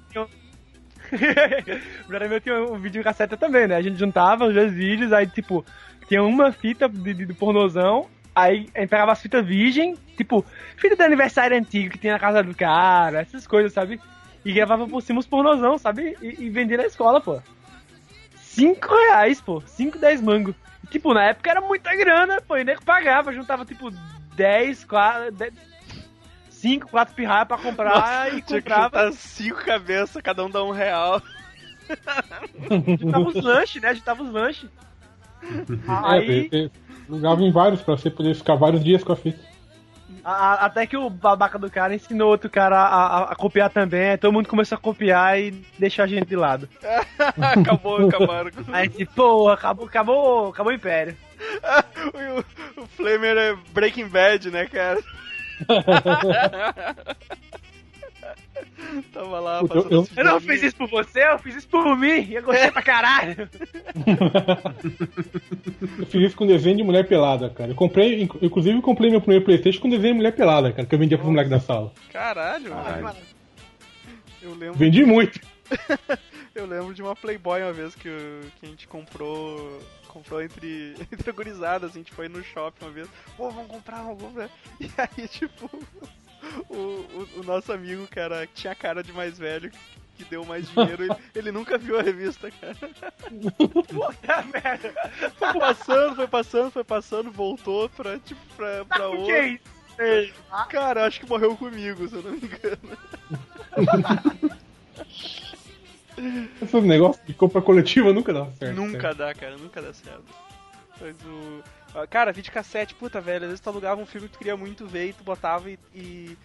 Brother meu tinha um vídeo cassete também, né? A gente juntava os dois vídeos, aí, tipo, tinha uma fita de, de, de pornozão, aí pegava as fitas virgem, tipo, fita de aniversário antigo que tinha na casa do cara, essas coisas, sabe? E gravava por cima os pornozão, sabe? E, e vendia na escola, pô. Cinco reais, pô. Cinco, dez mango. E, tipo, na época era muita grana, pô. E nem pagava, juntava, tipo, 10, 4, 5, 4 pirraia pra comprar e
Tinha que
comprava.
cinco cabeças, cada um dá um real.
Juntava os lanches, né? Juntava os lanches.
É,
Aí,
você jogava em vários pra você poder ficar vários dias com a fita.
a- a- até que o babaca do cara ensinou outro cara a, a- a copiar também. aí Todo mundo começou a copiar e deixou a gente de lado.
Acabou, acabaram. com-
Aí, tipo, porra, acabou, acabou, acabou o império.
o, o Flamer é Breaking Bad, né, cara? Tava lá
Puta, eu-
os
Eu não fiz isso por você, eu fiz isso por mim. Eu gostei pra caralho.
Eu fiz isso com desenho de mulher pelada, cara. Eu comprei, inc- inclusive eu comprei meu primeiro Playstation com desenho de mulher pelada, cara, que eu vendia pros moleques da sala.
Caralho,
Caralho.
eu lembro.
Vendi muito.
Eu lembro de uma Playboy uma vez que, eu- que a gente comprou. Comprou entre, entre gurizada, assim, a gente foi no shopping uma vez. Pô, vamos comprar, vamos comprar. E aí, tipo, o, o, o nosso amigo, cara, que tinha cara de mais velho, que deu mais dinheiro, ele, ele nunca viu a revista, cara.
Puta merda.
Foi passando, foi passando, foi passando, voltou pra, tipo, pra, pra
O que
outra.
é isso? Ei,
Cara, acho que morreu comigo, se eu não me engano.
Esses negócios de compra coletiva nunca dá certo.
Nunca dá, cara, nunca dá certo. Mas o. ah, Cara, videocassete, puta, velho, às vezes tu alugava um filme que tu queria muito ver e tu botava e. e...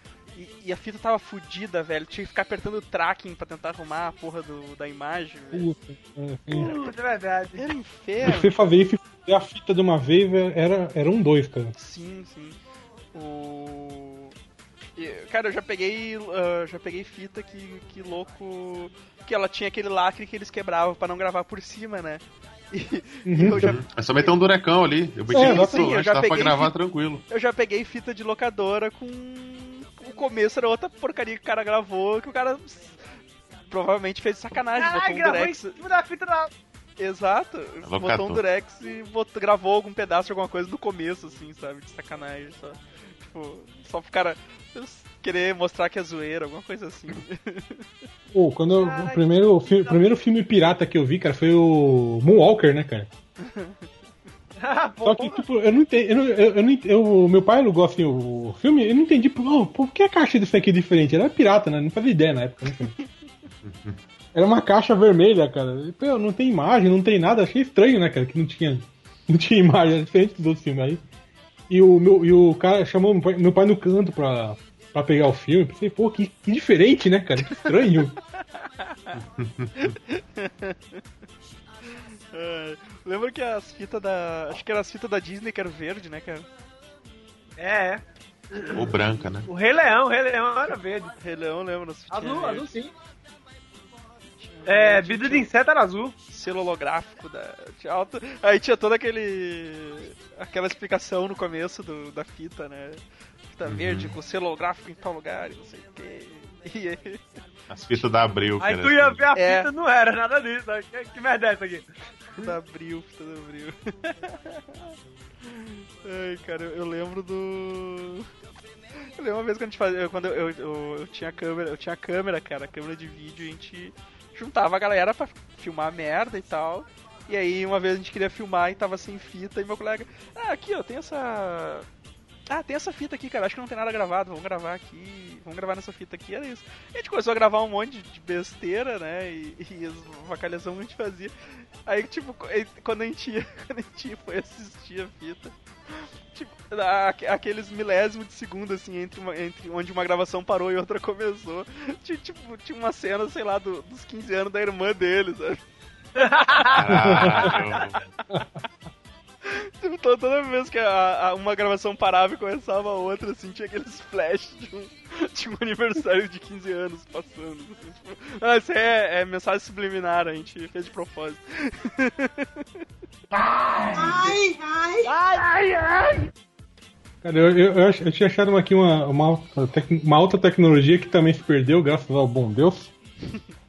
e- a fita tava fudida, velho. Tinha que ficar apertando o tracking pra tentar arrumar a porra do, da imagem, velho.
Puta, é, sim.
puta, é verdade.
Era um inferno.
Você fazer e a fita de uma vez era, era um dois, cara.
Sim, sim. O. Cara, eu já peguei. ah, já peguei fita que, que louco. Que ela tinha aquele lacre que eles quebravam pra não gravar por cima, né? E, eu já
É só meter um durecão ali. Eu meti
É,
isso
sim, eu já
dá pra gravar
fita-
tranquilo.
eu já peguei fita de locadora com. O começo era outra porcaria que o cara gravou, que o cara provavelmente fez sacanagem,
Caralho,
botou um
gravou em
durex.
da fita da...
Exato,
Locador.
botou um durex e botou, gravou algum pedaço de alguma coisa no começo, assim, sabe? De sacanagem, só. Tipo, só pro cara querer mostrar que é zoeira, alguma coisa assim.
Pô, quando eu- o primeiro, o fi- primeiro filme pirata que eu vi, cara, foi o Moonwalker, né, cara?
Ah,
Só que, tipo, eu não entendo. Eu, não- eu, eu não ent- eu- meu pai alugou assim o filme, eu não entendi por, oh, por que a caixa disso aqui é diferente? Era pirata, né? Não fazia ideia na época. Né? Era uma caixa vermelha, cara. E, Pô, não tem imagem, não tem nada. Achei estranho, né, cara? Que não tinha, não tinha imagem, era diferente dos outros filmes aí. E o, meu, e o cara chamou meu pai, meu pai no canto pra, pra pegar o filme. Pensei, pô, que, que diferente, né, cara? Que estranho.
É, lembra que as fitas da. Acho que eram as fitas da Disney que era verde, né, cara?
É, é.
Ou branca, né?
O Rei Leão, o Rei Leão era verde.
Rei Leão, lembra? Nas fitinhas
Azul, azul sim. É, vida de inseto era azul.
selo holográfico da tinha alto- aí tinha toda aquele aquela explicação no começo do, da fita né fita
Uhum.
verde com selo holográfico em tal lugar e não sei o que e aí,
As fitas da Abril.
Aí
que
tu ia ver a
É.
fita, não era nada disso. Que, que merda é essa aqui?
fita abril fita do abril ai cara eu, eu lembro do eu lembro uma vez que a gente fazia quando eu, eu, eu, eu tinha câmera eu tinha câmera cara câmera de vídeo a gente juntava a galera pra filmar merda e tal E aí uma vez a gente queria filmar e tava sem fita e meu colega, ah, aqui ó, tem essa. Ah, tem essa fita aqui, cara, acho que não tem nada gravado, vamos gravar aqui, vamos gravar nessa fita aqui, era isso. E a gente começou a gravar um monte de besteira, né? E, e as vacalhação que a gente fazia. Aí, tipo, quando a gente ia, quando a gente foi assistir a fita, tipo, aqueles milésimos de segundo, assim, entre, uma- entre onde uma gravação parou e outra começou. Tinha, tipo, tinha uma cena, sei lá, do- dos 15 anos da irmã dele, sabe?
Caralho.
Tipo, to- toda vez que a- a- uma gravação parava e começava a outra, assim, tinha aqueles flash de um, de um aniversário de 15 anos passando. assim, tipo, ah, isso aí é, é mensagem subliminar, a gente fez de propósito.
Ai, ai.
Ai, ai!
Cara, eu, eu, eu, eu tinha achado aqui uma, uma, uma alta tecnologia que também se perdeu, graças ao bom Deus.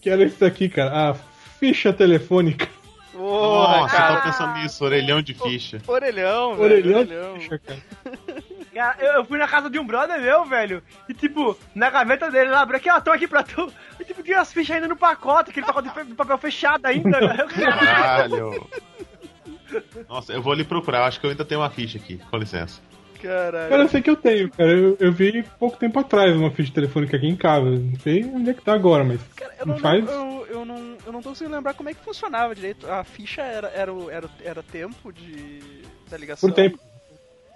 que era isso aqui, cara, a ficha telefônica.
Porra,
Nossa, eu
cara.
tô pensando nisso, orelhão de ficha.
Orelhão, velho.
Orelhão,
Orelhão.
de ficha, cara.
Cara, eu, eu fui na casa de um brother meu, velho, e tipo, na gaveta dele, ele abriu aqui, ó, tô aqui pra tu. E tipo, tinha as fichas ainda no pacote, aquele pacote de fe- de papel fechado ainda, velho.
Caralho. Nossa, eu vou ali procurar, eu acho que eu ainda tenho uma ficha aqui, com licença.
Caralho.
Cara, eu sei que eu tenho, cara. Eu, eu vi pouco tempo atrás uma ficha telefônica aqui em casa. Não sei onde é que tá agora, mas.
Cara, eu
não
não,
faz.
eu, eu não, eu não tô conseguindo lembrar como é que funcionava direito. A ficha era, era, era, era tempo de, da ligação.
Por tempo.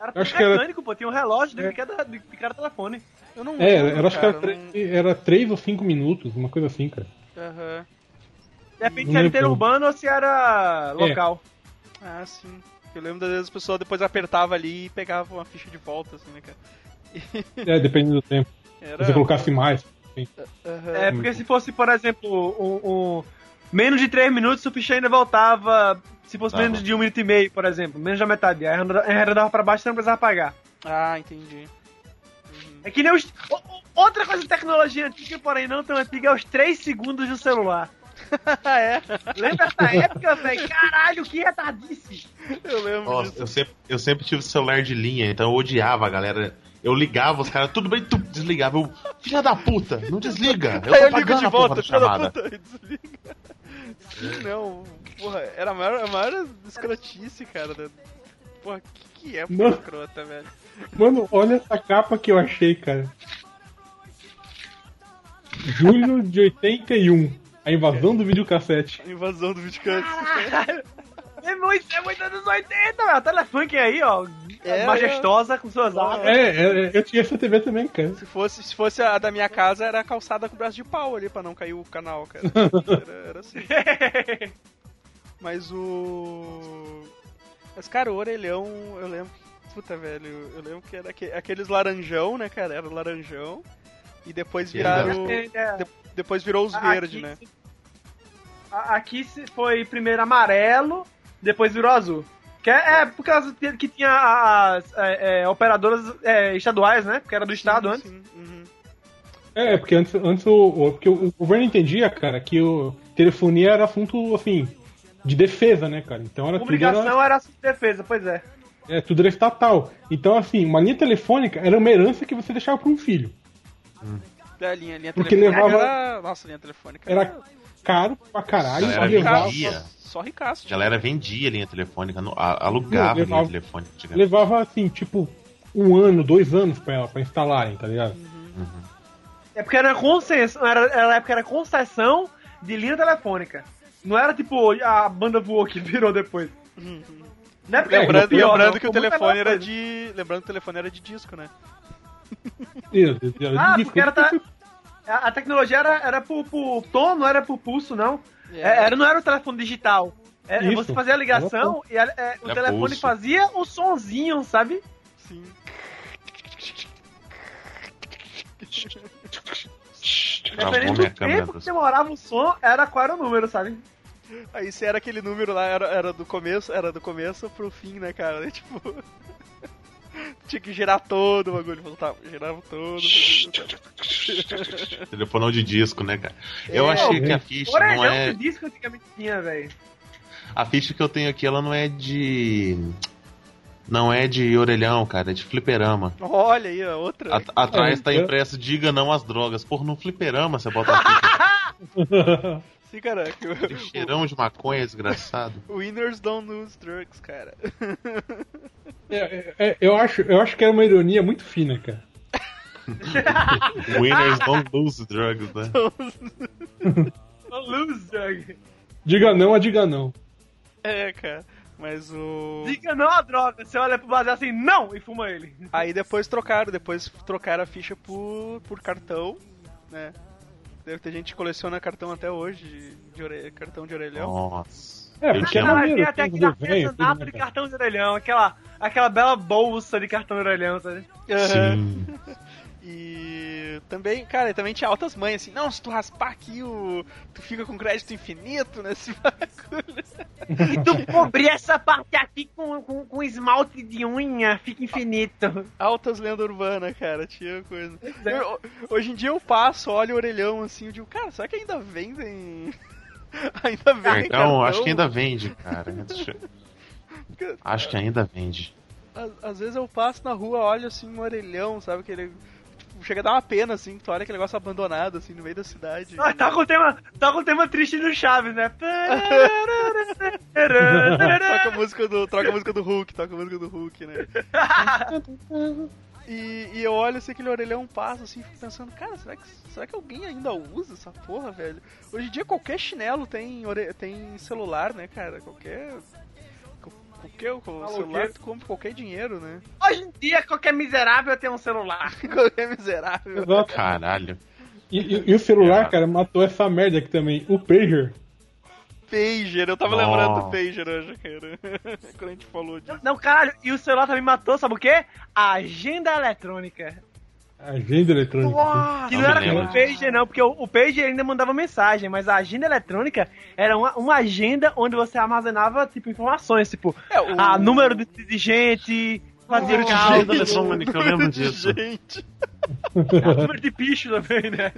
Era
Eu acho
tudo
que era-
mecânico, pô, tinha um relógio de cada, de cada telefone.
Eu não
É,
lembro,
era, acho que era,
cara,
tre- era 3 ou 5 minutos, uma coisa assim, cara.
não- Aham.
Depende
Não
se era interurbano ou se era local.
Ah, sim. Eu lembro das vezes as pessoas depois apertavam ali e pegavam uma ficha de volta, assim, né, cara?
É, dependendo do tempo.
Era.
Se você colocasse mais.
Aham.
É, porque se fosse, por exemplo, um, um- menos de 3 minutos, o ficha ainda voltava. Se fosse menos
bom.
de um minuto e meio, por exemplo, menos da metade. Aí arredondava pra baixo, você não precisava pagar.
Ah, entendi. Uhum.
É que nem os. o- o- Outra coisa de tecnologia antiga, porém não tão antiga, é os 3 segundos do celular.
É?
Lembra essa época, velho? Caralho, que retardice!
Eu lembro
Nossa,
disso.
eu sempre, eu sempre tive celular de linha, então eu odiava a galera. Eu ligava os caras, tudo bem, tu desligava. Eu, filha da puta, não desliga. Eu
eu ligo de
porra
volta, filha da puta, desliga. Sim, não. Porra, era a maior, a maior escrotice, cara. da- Porra, que, que é
Não.
escrota, velho?
Mano, olha essa capa que eu achei, cara. Julho de 81. A invasão do videocassete.
A invasão do videocast.
É muito, é muito anos 80, velho. A Telefunk aí, ó.
É,
majestosa, com suas asas.
É, é, eu tinha essa TV também, cara.
Se fosse, se fosse a da minha casa, era calçada com braço de pau ali pra não cair o canal, cara. Era, era assim. Mas o. Mas, cara, o orelhão, eu lembro. Puta, velho, eu lembro que era aque- aqueles laranjão, né, cara? Era o laranjão. E depois viraram.
É,
de- depois virou os
Aqui
verdes, né?
Aqui foi primeiro amarelo, depois virou azul. Que é, é por causa que tinha as é, é, operadoras é, estaduais, né? Porque era do estado
Sim,
antes.
sim, uhum.
É, porque antes, antes o, o- porque o, o governo entendia, cara, que o telefonia era assunto, assim, de defesa, né, cara? Então era tudo era,
era sua defesa, pois é.
é, tudo era estatal. Então, assim, uma linha telefônica era uma herança que você deixava para um filho.
É, a linha, linha
Porque
telefônica
levava-
era... Nossa, linha telefônica
Era caro pra caralho.
Galera
levava,
vendia.
Só ricaço.
A galera vendia linha telefônica, alugava
Levava-
linha telefônica. antigamente.
levava, assim, tipo, um ano, dois anos pra, pra instalarem, tá ligado?
É porque era concessão, era, era, época era concessão de linha telefônica. Não era tipo a banda voou que virou depois.
Uhum.
Não é porque
Lembrando,
ficou pior,
lembrando
não,
que o telefone era
coisa.
de. Lembrando que o telefone era de disco, né?
Isso,
Ah, porque era ta- a, a tecnologia era, era por, por tom, não era por pulso, não. É, era, não era o telefone digital. Era,
Isso.
você fazia a ligação e a- é, o
É
telefone
pulso.
fazia o sonzinho, sabe?
Sim.
Dependendo do tempo que demorava o som, era qual era o número, sabe?
Aí se era aquele número lá, era, era do começo, era do começo pro fim, né, cara? Tipo. Tinha que girar todo o bagulho. Voltava, girava todo.
Telefonão de disco, né, cara? Eu
É,
achei
é.
que a ficha
Orelhão
não é.
que disco antigamente tinha, velho.
A ficha que eu tenho aqui, ela não é de. Não é de orelhão, cara, é de fliperama.
Olha aí, outra.
A- atrás
É,
tá impresso diga não às drogas. Porra, no fliperama você bota a ficha.
Sim, cara. que o-
Tem cheirão de maconha, desgraçado.
Winners don't lose drugs, cara.
É, é, eu, acho, eu acho que era uma ironia muito fina, cara.
Winners don't lose drugs, né?
Loser.
Diga não a diga não.
É, cara. Mas o.
Diga não a droga. Você olha pro baseado assim, não, e fuma ele.
Aí depois trocaram, depois trocaram a ficha por, por cartão, né? Deve ter gente que coleciona cartão até hoje, de, ore- cartão de orelhão.
Nossa.
É,
eu
porque
tinha
Cara, tem até aquele artesanato de cartão de orelhão, aquela, aquela bela bolsa de cartão de orelhão, sabe?
Aham.
Sim.
E também, cara, também tinha altas mães assim, não, se tu raspar aqui, o... tu fica com crédito infinito nesse bagulho.
E tu cobrir essa parte aqui com, com, com esmalte de unha, fica infinito.
Altas lendas urbanas, cara, tinha coisa.
é.
Eu- hoje em dia eu passo, olho o orelhão assim, eu digo, cara, será que ainda vendem. ainda vendem
Então,
cartão?
acho que ainda vende, cara. Acho que ainda vende.
Às, às vezes eu passo na rua, olho assim um orelhão, sabe? Aquele. Chega a dar uma pena, assim, que tu olha aquele negócio abandonado, assim, no meio da cidade.
Ah, tá com o tema, tá com o tema triste do Chaves, né?
Toca a música do. Troca a música do Hulk, toca a música do Hulk, né? E, e eu olho assim, aquele orelhão passa assim, fico pensando, cara, será que, será que alguém ainda usa essa porra, velho? Hoje em dia qualquer chinelo tem, tem celular, né, cara? Qualquer. Qualquer o celular tu compra qualquer dinheiro, né?
Hoje em dia, qualquer miserável tem um celular.
Qualquer miserável.
Exato.
Caralho.
E, e- e o celular, cara, matou essa merda aqui também. O Pager.
Pager, eu tava
Nossa.
lembrando do Pager hoje, cara. Quando a gente falou disso.
Não, caralho, e o celular também matou, sabe o quê? A agenda eletrônica.
Agenda eletrônica.
Que
Não
não era como o Pager, não, porque o, o Pager ainda mandava mensagem, mas a agenda eletrônica era uma, uma agenda onde você armazenava, tipo, informações, tipo,
É, o-
ah, número de, de gente, fazia
Número de
causa,
eletrônica, eu lembro disso.
Gente,
número de bicho também, né?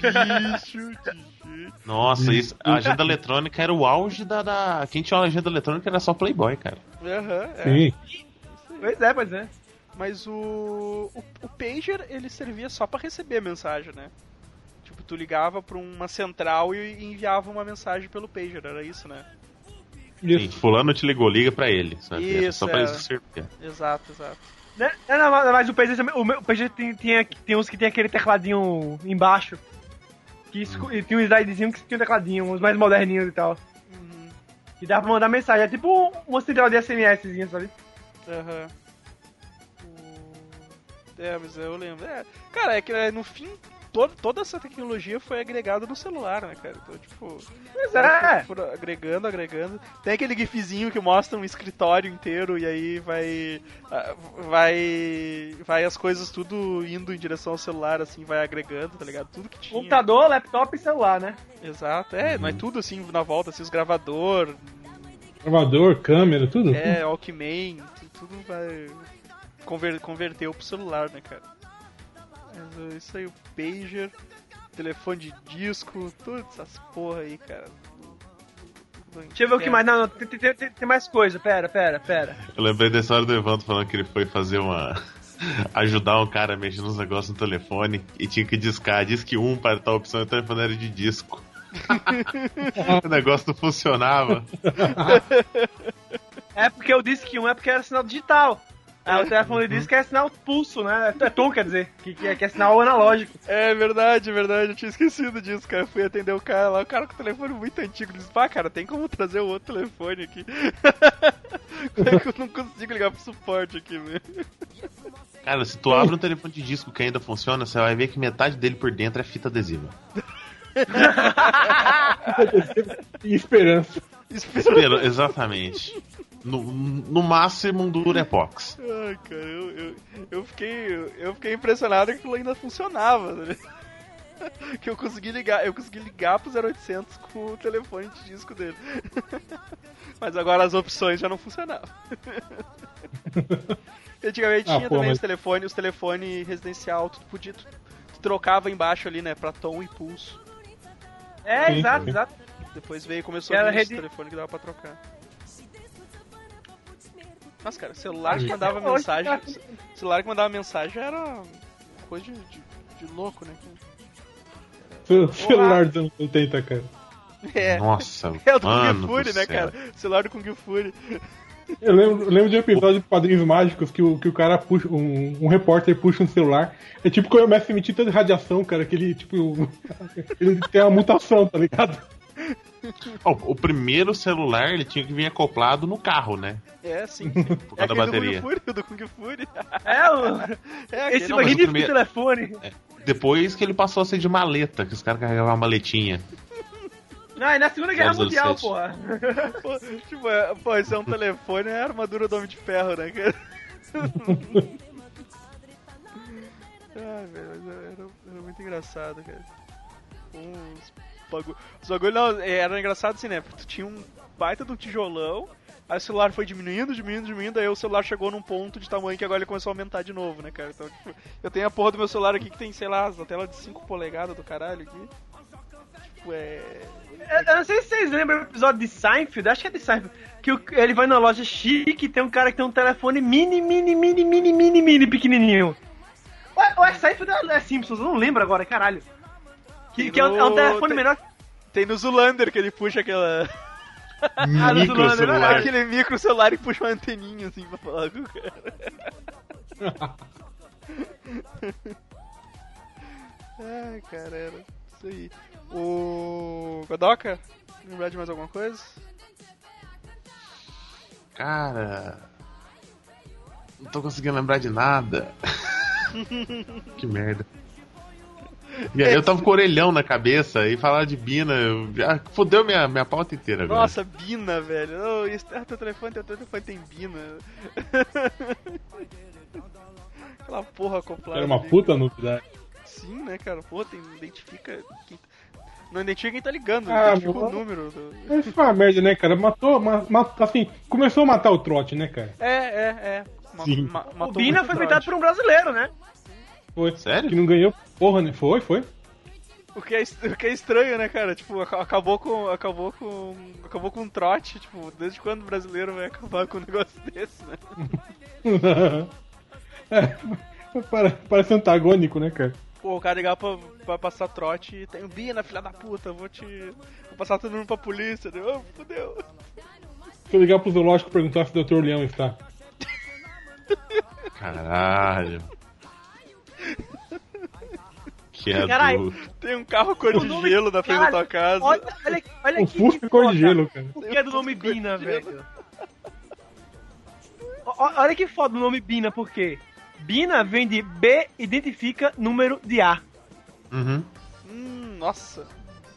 bicho de gente.
Nossa, isso, a agenda eletrônica era o auge da, da. Quem tinha uma agenda eletrônica era só Playboy, cara.
Aham, é.
Sim.
Pois é, pois é.
Mas o, o, o pager, ele servia só pra receber a mensagem, né? Tipo, tu ligava pra uma central e enviava uma mensagem pelo pager, era isso, né?
Sim,
Isso.
fulano te ligou, liga pra ele. Sabe? Era
Isso,
só pra
é.
isso que servia.
Exato, exato.
Né? Não, não, mas- o Pager também, o, meu- o Pager tem, tem, tem uns que tem aquele tecladinho embaixo. Que esco- e tem um slidezinho que tinha um tecladinho, uns mais moderninhos e tal.
Uhum,
Que dá pra mandar mensagem. É tipo uma central de SMSzinha, sabe?
aham. O- É, mas eu lembro. É, cara, é que é, no fim, to- toda essa tecnologia foi agregada no celular, né, cara? Então, tipo,
Pois é.
agregando, agregando. Tem aquele gifzinho que mostra um escritório inteiro e aí vai. ah, Vai. Vai as coisas tudo indo em direção ao celular, assim, vai agregando, tá ligado? Tudo que tinha.
Computador, laptop e celular, né?
Exato, é, mas tudo assim na volta, assim, os gravador,
Gravador, câmera, tudo.
é, Walkman, tu- tudo vai conver, converteu pro celular, né, cara? Mas, isso aí, o pager, telefone de disco, todas essas porra aí, cara.
Deixa eu ver o que mais. Não, não, tem, tem- tem- tem mais coisa. Pera, pera, pera.
Eu lembrei da história do Evandro falando que ele foi fazer uma. ajudar um cara a mexer nos negócios no telefone e tinha que discar, disque 1 para tal opção e o telefone era de disco. o negócio não funcionava.
É porque eu disse que um é porque era sinal digital. Aí o telefone disse que é sinal pulso, né? É tom, quer dizer, que, que, é, que é sinal analógico.
É verdade, é verdade, eu tinha esquecido disso, cara. Eu fui atender o cara lá, o cara com o telefone muito antigo. Disse, pá, cara, tem como trazer o outro telefone aqui? Como é que eu não consigo ligar pro suporte aqui, velho?
Cara, se tu abre um telefone de disco que ainda funciona, você vai ver que metade dele por dentro é fita adesiva.
E esperança.
Espero, exatamente. No, no máximo um Durepox.
Ai, cara, eu, eu, eu fiquei. Eu fiquei impressionado que aquilo ainda funcionava, né? Que eu consegui ligar, eu consegui ligar pro 0800 com o telefone de disco dele. Mas agora as opções já não funcionavam. Antigamente
Ah,
tinha
pô,
também
mas-
os telefones, os telefones residencial, tu podia. Tu, tu trocava embaixo ali, né, pra tom e pulso.
É,
Sim,
exato,
sim.
exato.
Depois veio começou a
rede-
telefone que dava pra trocar. Mas cara, celular que mandava mensagem. Celular que mandava mensagem era coisa de, de, de louco, né?
Ce- Celular dos anos 80, cara.
É.
Nossa,
É o do
mano
Kung Fury,
do
né,
céu.
cara? Celular do Kung Fury.
Eu lembro, eu lembro de um episódio de Padrinhos Mágicos que o, que o cara puxa, um, um repórter puxa um celular. É tipo quando começa a emitir tanta radiação, cara, que ele, tipo, ele tem uma mutação, tá ligado?
O primeiro celular ele tinha que vir acoplado no carro, né?
É, sim.
Por
É
causa da
aquele
bateria.
do Kung Fury, o do Kung Fury.
É, o,
É aquele.
esse
não,
magnífico
primeiro-
telefone.
Depois que ele passou a ser de maleta, que os caras carregavam a maletinha.
Não, é na Segunda Guerra Mundial, porra.
Pô, tipo, é, pô, esse é um telefone, é a armadura do Homem de Ferro, né, cara? Ai, velho, mas era, era muito engraçado, cara. Uns bagulho. Os bagulho não, é, era engraçado assim, né? Porque tu tinha um baita um tijolão, aí o celular foi diminuindo, diminuindo, diminuindo, aí o celular chegou num ponto de tamanho que agora ele começou a aumentar de novo, né, cara? Então, tipo, eu tenho a porra do meu celular aqui que tem, sei lá, a tela de 5 polegadas do caralho aqui. Tipo, é.
Eu, eu não sei se vocês lembram do episódio de Seinfeld, acho que é de Seinfeld, que o- ele vai na loja chique e tem um cara que tem um telefone mini, mini, mini, mini, mini, mini, pequenininho. Ou é, ou é Seinfeld ou é Simpsons, eu não lembro agora, caralho. Que,
Tem
que é, um, é um
no-
telefone
tem-
menor.
Tem no Zulander que ele puxa aquela.
Micro
Zulander,
celular.
aquele micro celular e puxa uma anteninha assim pra falar com o cara. Ai, cara, era isso aí. O. Godoka? Lembrar de mais alguma coisa?
Cara. Não tô conseguindo lembrar de nada. que merda. E aí eu tava com o orelhão na cabeça e falar de Bina. eu- Já fodeu minha, minha pauta inteira agora.
Nossa, Bina, velho. Oh, isso, ah, teu telefone, teu telefone tem Bina. Aquela porra acoplada.
Era uma
ali.
puta novidade.
Sim, né, cara? Pô, tem, identifica. Quem... Não identifica quem tá ligando,
Ah,
identifica o
meu-
número. Do...
Mas foi uma merda, né, cara? Matou, ma, ma- assim, começou a matar o trote, né, cara?
É, é, é. Ma-
Sim.
ma-
O
matou
Bina foi inventado por um brasileiro, né?
Foi.
Sério?
Que não ganhou porra, né? Foi, foi.
O que, é, o que é estranho, né, cara? Tipo, aca- acabou com. Acabou com. Acabou com um trote, tipo, desde quando o brasileiro vai acabar com um negócio desse, né?
é, pare- parece antagônico, né, cara?
Pô, o cara ligar pra, pra passar trote e tem Bina, filha da puta, vou te. Vou passar todo mundo pra polícia, né? Oh, fudeu.
Se eu ligar pro zoológico e perguntar se o Dr. Leão está.
Caralho. Que
Caralho.
adulto.
Tem um carro cor de
nome-
gelo na frente da tua casa.
Olha, olha, olha aqui
Fusca
que
cor de
foda.
gelo, cara.
O que é do nome Bina, velho? O- Olha que foda o nome Bina, por quê? Bina vem de B identifica número de A.
Uhum.
Hum, nossa.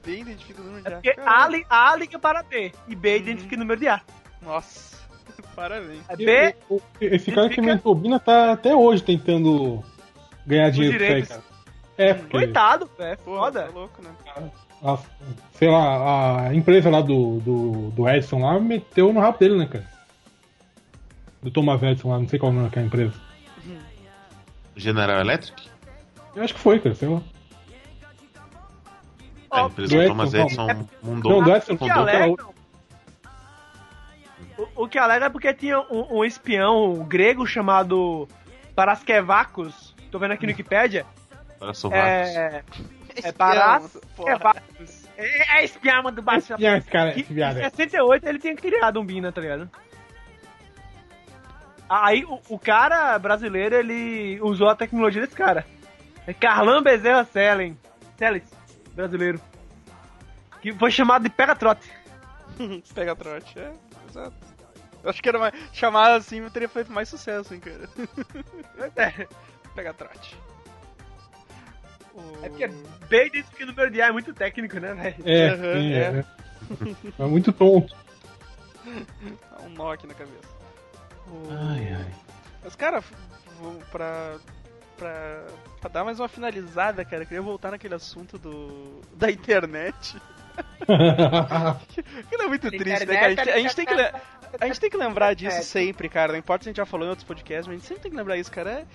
Bem identifica o número de
É
A.
porque
Caralho.
A, li- A liga para B e B identifica o número de A.
Nossa. Parabéns.
É B,
O- o- Esse cara que inventou Bina tá até hoje tentando ganhar dinheiro com isso aí, cara. É, porque
coitado, é
Porra,
foda.
tá louco, né?
a, sei lá, a empresa lá do, do, do Edson lá meteu no rabo dele, né, cara? Do Thomas Edison lá, não sei qual é o nome daquela empresa.
General Electric?
Eu acho que foi, cara, sei lá.
A
Ó,
empresa
do
do
Edson,
Thomas
não.
Edison
Não,
mundou.
do Edson
O que
fundou aquela outra.
O, o que alega é porque tinha um, um espião grego chamado Paraskevakos. Tô vendo aqui no Wikipedia.
Sovacos.
É. É
Porra.
Paraskevakos. É, é espião do baixo.
E esse cara,
Que
esse
em
viado aí.
68 ele tinha criado um Bina, tá ligado? Aí o, o cara brasileiro, ele usou a tecnologia desse cara. É Carlan Bezerra Selen. Celes, brasileiro. Que foi chamado de Pega Trote.
Pega trote, é, exato. Eu acho que era mais. Chamar assim teria feito mais sucesso, hein, cara.
É,
Pega trote. O-
é porque bem disso que o número de A é muito técnico, né, velho?
É,
Aham,
sim,
é.
é. É muito tonto.
Dá um nó aqui na cabeça. O-
Ai, ai.
Mas, cara, pra, pra, pra dar mais uma finalizada, cara, eu queria voltar naquele assunto do da internet. Que não é muito triste, né, cara? A gente, a gente tem que, a gente tem que lembrar disso sempre, cara. Não importa se a gente já falou em outros podcasts, mas a gente sempre tem que lembrar isso, cara.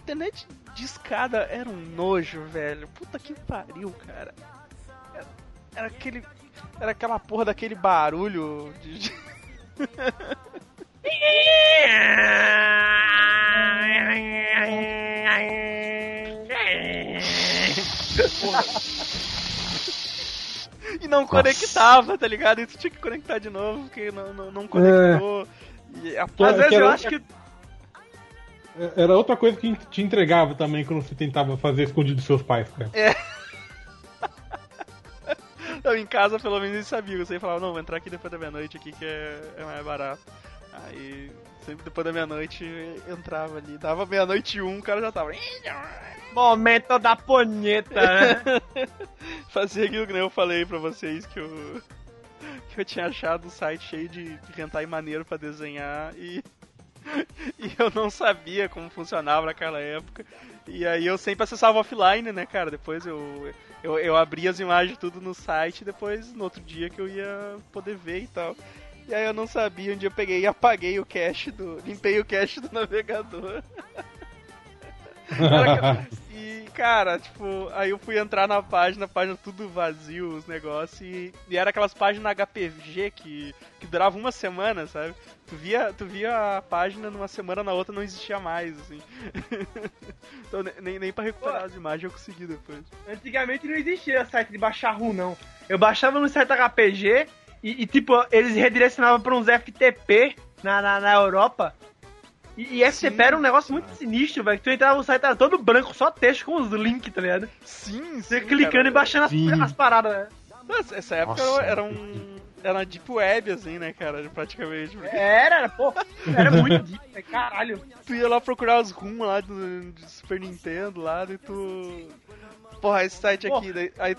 É... Internet de escada era um nojo, velho. Puta que pariu, cara. Era, era aquele. Era aquela porra daquele barulho de. de- E não conectava, tá ligado? E tu tinha que conectar de novo, porque não, não, não conectou. E a
Que
Às vezes eu
era-
acho que
Era outra coisa que te entregava também quando você tentava fazer escondido dos seus pais, cara.
Eu em casa, pelo menos, eles sabiam. Você falava, não, vou entrar aqui depois da meia-noite aqui que é, é mais barato. Aí, sempre depois da meia-noite, entrava ali. Dava meia-noite e um, o cara já tava...
momento da ponheta, né?
Fazia aquilo que nem eu falei pra vocês, que eu... Que eu tinha achado um site cheio de hentai maneiro pra desenhar e... e eu não sabia como funcionava naquela época. E aí eu sempre acessava offline, né, cara? Depois eu, eu, eu abria as imagens tudo no site, depois no outro dia que eu ia poder ver e tal. E aí eu não sabia onde eu peguei e apaguei o cache do. limpei o cache do navegador. E, cara, tipo, aí eu fui entrar na página, página tudo vazio, os negócios, e, e era aquelas páginas HPG que, que duravam uma semana, sabe? Tu via, tu via a página numa semana, na outra não existia mais, assim. então ne- nem, nem pra recuperar
Pô.
as imagens eu consegui depois.
Antigamente não existia site de baixar RUM, não. Eu baixava no site HPG e, e, tipo, eles redirecionavam pra uns FTP na, na, na Europa. E, e
Sim,
era um negócio muito sinistro, velho. que Tu entrava no site, era todo branco, só texto com os links, tá ligado?
Sim,
Você
sim,
clicando
cara.
e baixando as, as paradas, né?
Nossa, essa época
Nossa.
era, era um. Era uma deep web, assim, né, cara? Praticamente.
Era, era, pô. Era muito deep, velho. Caralho.
tu ia lá procurar os RUM lá do, do Super Nintendo lá, e tu. Porra, esse site
Porra.
aqui, daí, aí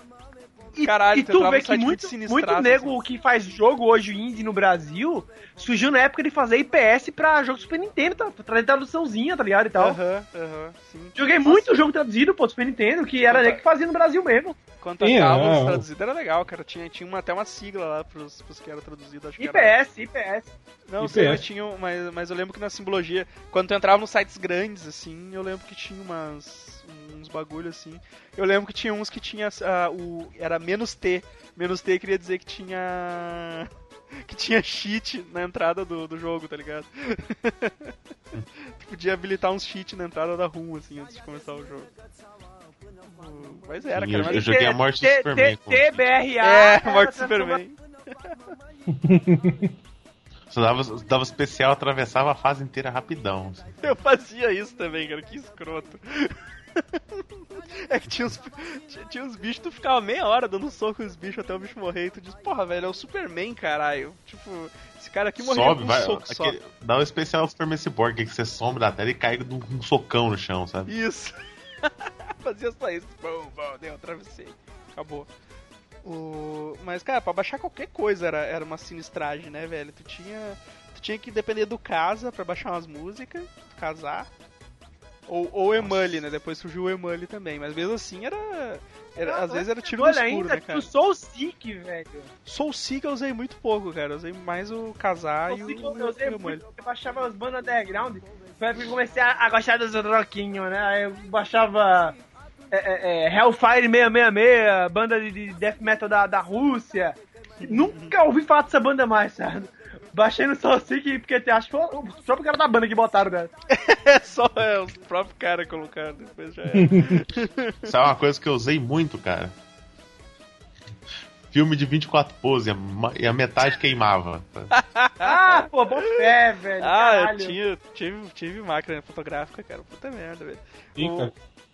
E,
Caralho,
e
tu
vê que
muito
muito, muito nego
assim.
que faz jogo hoje indie no Brasil surgiu na época de fazer IPS pra jogo Super Nintendo, tá? Pra trazer traduçãozinha, tá ligado? E tal.
Aham, aham, sim.
Joguei muito jogo traduzido, pô, do Super Nintendo, que era nego que fazia no Brasil mesmo.
Quanto a
Sim,
cabos
é,
traduzido era legal, cara. Tinha, tinha uma, até uma sigla lá pros, pros que era traduzido, acho que era.
IPS, IPS.
Não,
IPS.
sei, mas tinha. Mas, mas eu lembro que na simbologia, quando tu entrava nos sites grandes, assim, eu lembro que tinha umas. Uns bagulho assim. Eu lembro que tinha uns que tinha ah, o. Era menos T. Menos T queria dizer que tinha. Que tinha cheat na entrada do, do jogo, tá ligado? tu podia habilitar uns cheat na entrada da RUM, assim, antes de começar o jogo. Uh, Mas era,
Sim,
cara.
eu-
Mas
eu joguei a morte do Superman.
TBRA.
É, morte do
transforma-
Superman.
Só dava, dava especial, atravessava a fase inteira rapidão. assim.
Eu fazia isso também, cara, que escroto. É que tinha uns, tinha, uns bichos, tu ficava meia hora dando soco nos bichos até o bicho morrer e tu diz, porra, velho, é o Superman, caralho. Tipo, esse cara aqui morreu
Sobe,
com um
vai.
soco só.
dá o especial Superman Cyborg, que você some da tela e cai com um, um socão no chão, sabe?
Isso. Fazia só isso. Bom, bom, deu, atravessei. Acabou. O... Mas, cara, pra baixar qualquer coisa era, era uma sinistragem, né, velho? Tu tinha, tu tinha que depender do casa pra baixar umas músicas, casar. Ou, ou Emule, né? Depois surgiu o Emule também. Mas mesmo assim era. era às vezes era tiro no escuro,
ainda,
né, cara?
tu Soul Seek, velho.
Soul Seek eu usei muito pouco, cara. Eu usei mais o casar e
Soul
o,
Seek eu, eu usei
o
muito, eu baixava as bandas underground. Foi a época que eu comecei a, a gostar dos rockinhos, né? Aí eu baixava é, é, é, Hellfire 666, banda de, de death metal da, da Rússia. Nunca ouvi falar dessa banda mais, sabe? Baixei no Soul Seek porque acho que foi o próprio cara da banda que botaram, né?
É só é, os próprios caras colocaram, depois já era.
Isso é uma coisa que eu usei muito, cara. Filme de 24 poses e a e metade queimava.
Ah, pô, bom fé, velho.
Ah, eu
caralho.
tinha, tive, tive máquina fotográfica, cara. Puta merda, velho.
Sim,
O-
cara.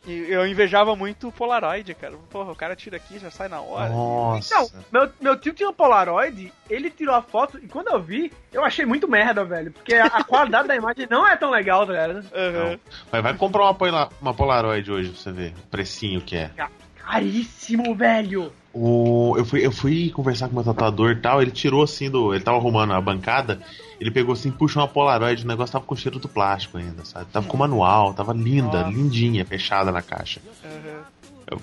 E eu invejava muito o Polaroid, cara. Porra, o cara tira aqui já sai na hora.
Nossa.
Então, meu, meu tio tinha um Polaroid, ele tirou a foto e quando eu vi, eu achei muito merda, velho. Porque a, a qualidade da imagem não é tão legal, tá ligado?
Aham.
Não. Mas vai comprar uma, uma Polaroid hoje pra você ver o precinho que é.
Caríssimo, velho.
O, eu, fui, eu fui conversar com o meu tatuador e tal, ele tirou assim do. Ele tava arrumando a bancada, ele pegou assim, puxou uma Polaroid, o negócio tava com cheiro do plástico ainda, sabe? Tava com manual, tava linda,
Nossa.
lindinha, fechada na caixa.
aham.
Eu,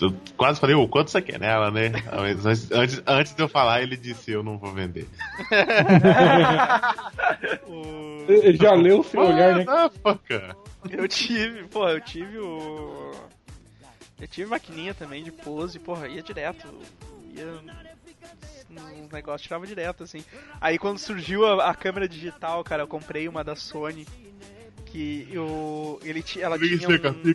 eu quase falei, ô, quanto você quer nela, né? Mas antes, antes, antes de eu falar, ele disse, eu não vou vender.
O-
Ele Já leu o seu olhar, né?
Eu tive, porra, eu tive o. Eu tive maquininha também de pose, porra, ia direto. Ia nos negócios, tirava direto, assim. Aí quando surgiu a, a câmera digital, cara, eu comprei uma da Sony. Que eu. Ele, ela tinha um,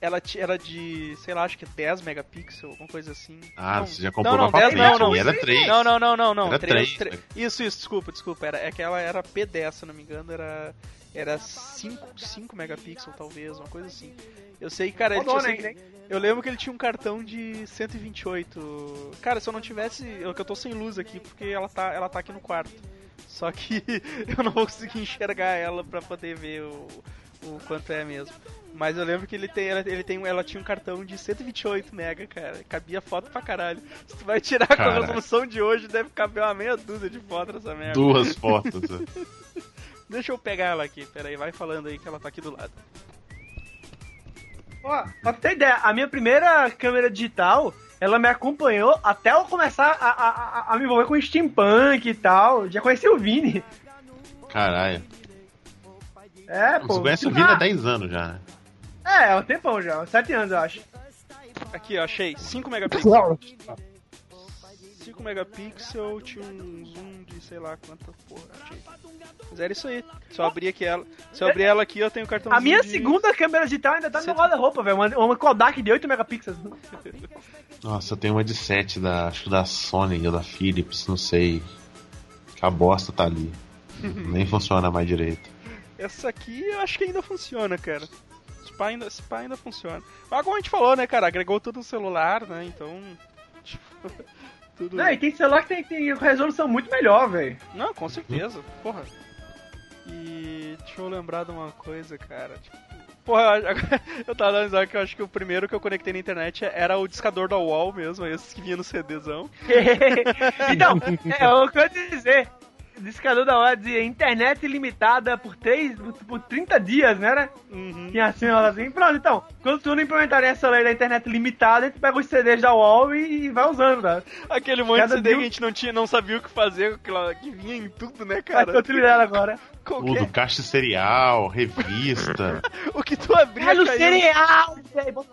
ela era de, sei lá, acho que 10 megapixels, alguma coisa assim.
Ah,
Não,
você já comprou
não,
uma pra
não,
frente,
não, não.
era 3.
Não, não, não, não, não.
Era
Três-
três,
tre- Isso, isso, desculpa, desculpa. Era, é que ela era P10, se eu não me engano, era. Era 5, 5 megapixels, talvez, uma coisa assim. Eu sei, cara, ele eu,
né,
sei- eu lembro que ele tinha um cartão de 128. Cara, se eu não tivesse. Eu que eu tô sem luz aqui, porque ela tá, ela tá aqui no quarto. Só que eu não vou conseguir enxergar ela pra poder ver o, o quanto é mesmo. Mas eu lembro que ele tem, ela, ele tem, ela tinha um cartão de 128 mega, cara. Cabia foto pra caralho. Se tu vai tirar com a resolução de hoje, deve caber uma meia dúzia de fotos nessa merda.
Duas fotos. né?
Deixa eu pegar ela aqui, peraí, vai falando aí que ela tá aqui do lado.
Ó, pra ter ideia, a minha primeira câmera digital, ela me acompanhou até eu começar a, a, a, a me envolver com steampunk e tal. Já conheci o Vini.
Caralho.
É, pô.
Você conhece o Vini há 10 anos já, né?
É, é um tempão já, uns 7 anos eu acho.
Aqui, ó, achei. 5 megapixels. 5 megapixels, tinha um zoom de sei lá quanta porra. Mas era isso aí. Se eu abrir aqui ela. Se eu abrir ela aqui, eu tenho um cartão
A minha
de...
segunda câmera digital ainda tá no guarda-roupa, velho. Uma, uma Kodak de 8 megapixels.
Nossa, eu tenho uma de 7 da, acho que da Sony ou da Philips, não sei. Que a bosta tá ali. Nem funciona mais direito.
Essa aqui eu acho que ainda funciona, cara. Esse pá ainda, esse pá ainda funciona. Mas como a gente falou, né, cara? Agregou tudo no celular, né? Então. Tipo, tudo.
Não, e tem celular que tem, tem resolução muito melhor, velho.
Não, com certeza. Porra. E deixa eu lembrar de uma coisa, cara. Tipo, porra, agora eu tava dando risada que eu acho que o primeiro que eu conectei na internet era o discador da UOL mesmo, esse que vinha no CDzão.
então, é o que eu ia dizer. Discador da hora de internet ilimitada por, 3, por 30 dias, né? né?
Uhum.
Tinha assim, ela assim. Pronto, então. Quando tu não implementarem essa lei da internet limitada, a gente pega os CDs da UOL e, e vai usando, tá?
Aquele monte
Cada
de CD
dia-
que a gente não, tinha, não sabia o que fazer, aquela- que vinha em tudo, né,
Cara,
cara?
tô utilizando agora.
Qualquer-
Tudo, caixa de cereal, revista.
O que tu abria
Olha o cereal, velho.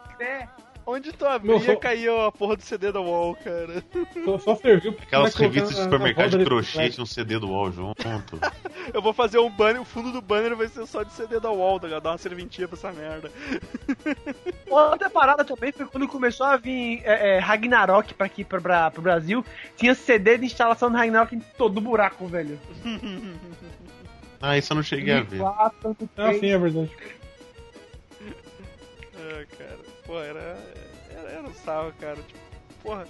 Onde tu abria
Meu, só-
caía a porra do CD da UOL, cara.
Só, só serviu pra
Aquelas revistas de supermercado de crochê no CD do UOL junto.
Eu vou fazer um banner, o fundo do banner vai ser só de CD da UOL, tá ligado? Dar uma serventia pra essa merda.
Outra parada também foi quando começou a vir é, é, Ragnarok pra aqui, pra, pra, pro Brasil. Tinha CD de instalação do Ragnarok em todo buraco, velho.
Ah, isso eu não cheguei a ver.
4,
Ah, sim, é verdade.
Pô, era. Era, era um sarro, cara. Tipo, porra.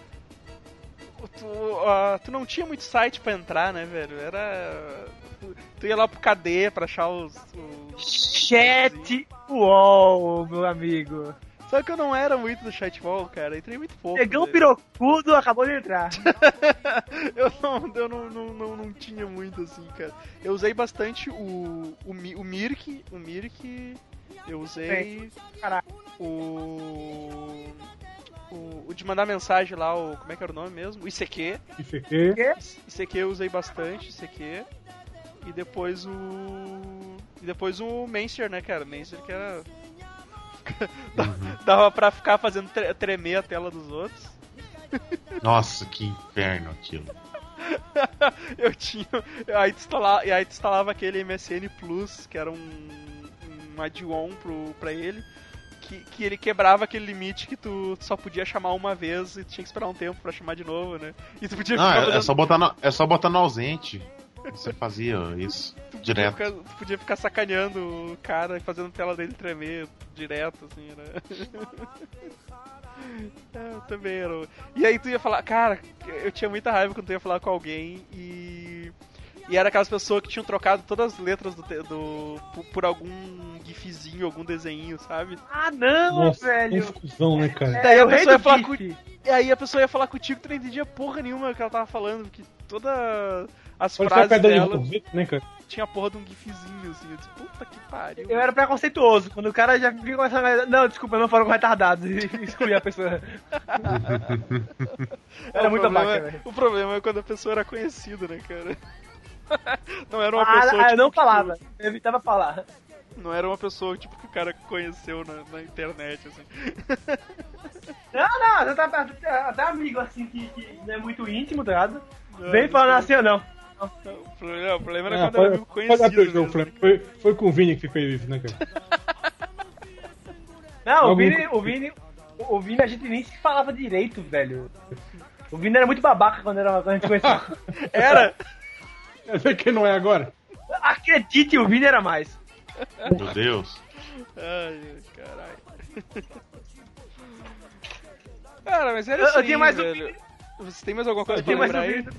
Tu, ah, tu não tinha muito site pra entrar, né, velho? Era. Tu, tu ia lá pro KD pra achar os. os...
Chat UOL, meu amigo.
Só que eu não era muito do chatball, cara. Entrei muito pouco.
Pegou um pirocudo, acabou de entrar.
eu não, eu não, não, não, não tinha muito assim, cara. Eu usei bastante o, o, o Mirk, o Mirk, eu usei o, o o de mandar mensagem lá, o como é que era o nome mesmo? O ICQ.
Aqui.
ICQ eu usei bastante, ICQ. E depois o e depois o Menster, né, cara? Menster que era dava pra ficar fazendo tre- tremer a tela dos outros.
Nossa, que inferno aquilo.
eu tinha. Aí tu, instalava, e aí tu instalava aquele MSN Plus, que era um, um add-on pro, pra ele, que, que ele quebrava aquele limite que tu só podia chamar uma vez e tu tinha que esperar um tempo pra chamar de novo, né? E tu podia
Não, é, é
fazendo-
só botar no, é só botar no ausente. Você fazia isso
tu podia
direto.
ficar- tu podia ficar sacaneando o cara e fazendo a tela dele tremer direto, assim, né? É, também era. E aí tu ia falar, cara, eu tinha muita raiva quando tu ia falar com alguém e. E era aquelas pessoas que tinham trocado todas as letras do, do por, por algum gifzinho, algum desenho, sabe?
Ah, não,
Nossa,
velho.
confusão, né, cara?
Daí a
É
pessoa ia falar
GIF.
E aí a pessoa ia falar contigo, tu não entendia porra nenhuma que ela tava falando, porque toda as
Pode
frases
de
dela
Rosetta, né, cara?
tinha a porra de um gifzinho, assim. Eu disse, puta que pariu.
Eu era preconceituoso. Quando o cara já vinha começando a... Não, desculpa, eu não falo com retardados. E excluí a pessoa.
É,
Era
o
muito
problema
abaca,
é-
velho.
O problema é quando a pessoa era conhecida, né, cara? Não era uma
Ah,
pessoa.
ah, eu
tipo,
não
que
falava. Eu evitava falar.
Não era uma pessoa tipo que o cara conheceu na, na internet, assim.
Não, não, até, até, até amigo assim que, que não é muito íntimo, tá ligado?
Não,
Vem falando assim ou não.
O problema, o problema era
Ah,
quando era amigo conhecido.
jogo,
mesmo,
Flamengo.
né?
Foi, foi com o Vini que fez isso, né, cara?
Não, o Vini, o Vini, o Vini a gente nem se falava direito, velho. O Vini era muito babaca quando, era, quando a gente conhecia.
Era!
Quer ver que não é agora?
Acredite, o Vini era mais.
Meu Deus.
Ai, caralho. Cara, mas era
Eu-
isso
eu tinha mais um-
velho. Você tem mais alguma coisa
Eu
pra
tenho mais um
lembrar aí?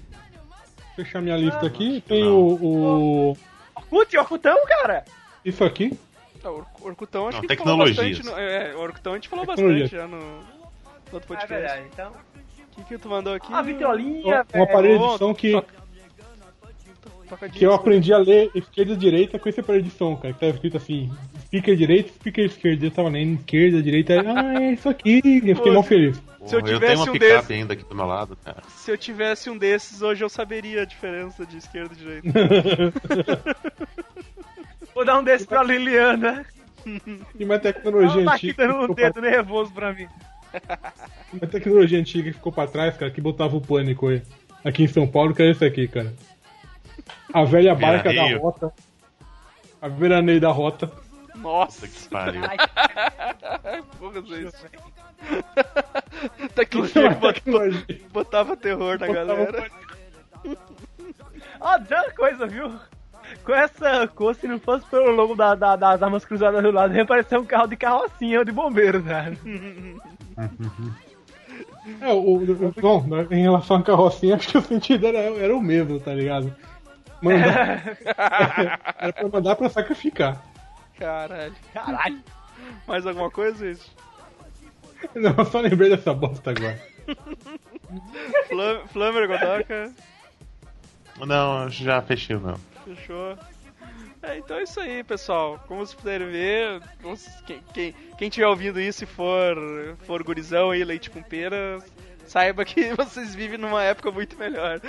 Fechar minha lista aqui. Tem
não.
o, o.
Orkut, Orkutão, cara.
Isso aqui.
Ah, o Or- Orkutão acho
Não,
que a gente falou
tecnologias.
bastante. No, é, o Orkutão a gente falou
Tecnologia.
bastante já no, no outro
É
podcast.
verdade, então.
O que, que tu mandou aqui?
A vitrolinha,
Um aparelho de som que.
Toca
Que eu
disco.
aprendi a ler esquerda e direita com esse aparelho de som, cara. Que tava escrito assim, speaker direito, speaker esquerdo. Eu tava lendo esquerda, direita, ah, é isso aqui. Eu fiquei mal feliz.
Se eu tivesse
tenho uma
um
picape
desse-
ainda aqui do meu lado, cara.
Se eu tivesse um desses, hoje eu saberia a diferença de esquerda e direita.
Vou dar um desse pra Liliana.
E uma tecnologia
Ela tá aqui
antiga.
dando
que
um
ficou pra-
dedo nervoso pra mim.
Uma tecnologia antiga que ficou pra trás, cara, que botava o pânico aí. Aqui em São Paulo, que era esse aqui, cara. A velha barca da rota. A veraneio da rota.
Nossa,
que pariu.
porra, isso. Tecnologia que bot-
Tecnologia.
botava terror na
Botava
galera.
Ó, oh, outra coisa, viu? Com essa cor, se não fosse pelo logo da, da- das armas cruzadas do lado, ia parecer um carro de carrocinha de bombeiro, cara.
É, o, o- bom, né, em relação à carrocinha, acho que o sentido era, era o mesmo, tá ligado? Mandar, era pra mandar pra sacrificar.
Caralho.
Caralho.
Mais alguma coisa, isso?
Não, eu só lembrei dessa bosta agora.
Flam Flamer, Godoka.
Não, já fechei o meu.
Fechou. É, então é isso aí, pessoal. Como vocês puderem ver, quem, quem, quem tiver ouvindo isso e for, for gurizão aí, leite com pera, saiba que vocês vivem numa época muito melhor.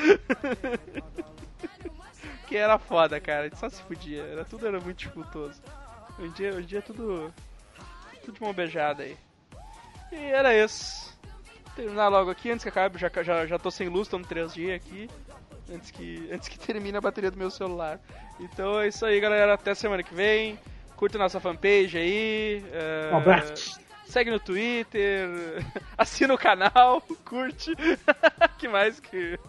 Que era foda, cara. A gente só se fudia. Era, tudo era muito dificultoso. Hoje em dia, hoje em dia é tudo, tudo de mão beijada aí. E era isso. Terminar logo aqui antes que acabe. Já, já, já tô sem luz, tô no 3G aqui antes que, antes que termine a bateria do meu celular. Então é isso aí, galera. Até semana que vem. Curta nossa fanpage aí. é,
Um abraço.
Segue no Twitter. Assina o canal. Curte. que mais que.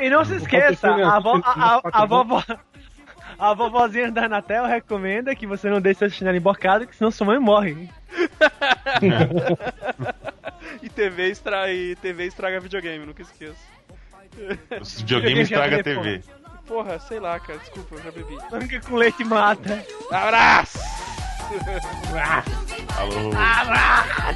E não se esqueça,
patrocínio-
a, vo, a, a, a vovó. A vovozinha da Anatel recomenda que você não deixe seu chinelo embocado, que senão sua mãe morre.
E TV, estra... e TV estraga videogame, nunca esqueça.
Os videogames estraga a TV.
Porra, sei lá, cara. Desculpa, eu já bebi.
Manga com leite mata.
Abraço!
Alô?
Dar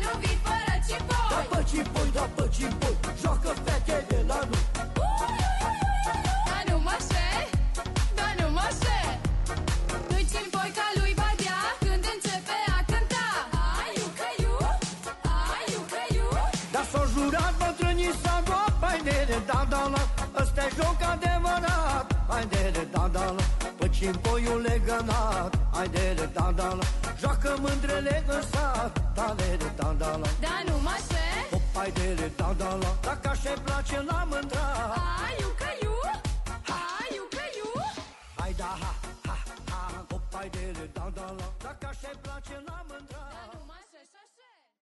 timpoiul legănat Ai
de le dandala Joacă mândrele în sat. Da le le
dandala Da nu mă
Hop,
ai
de le dandala Dacă așa-i place la mândrat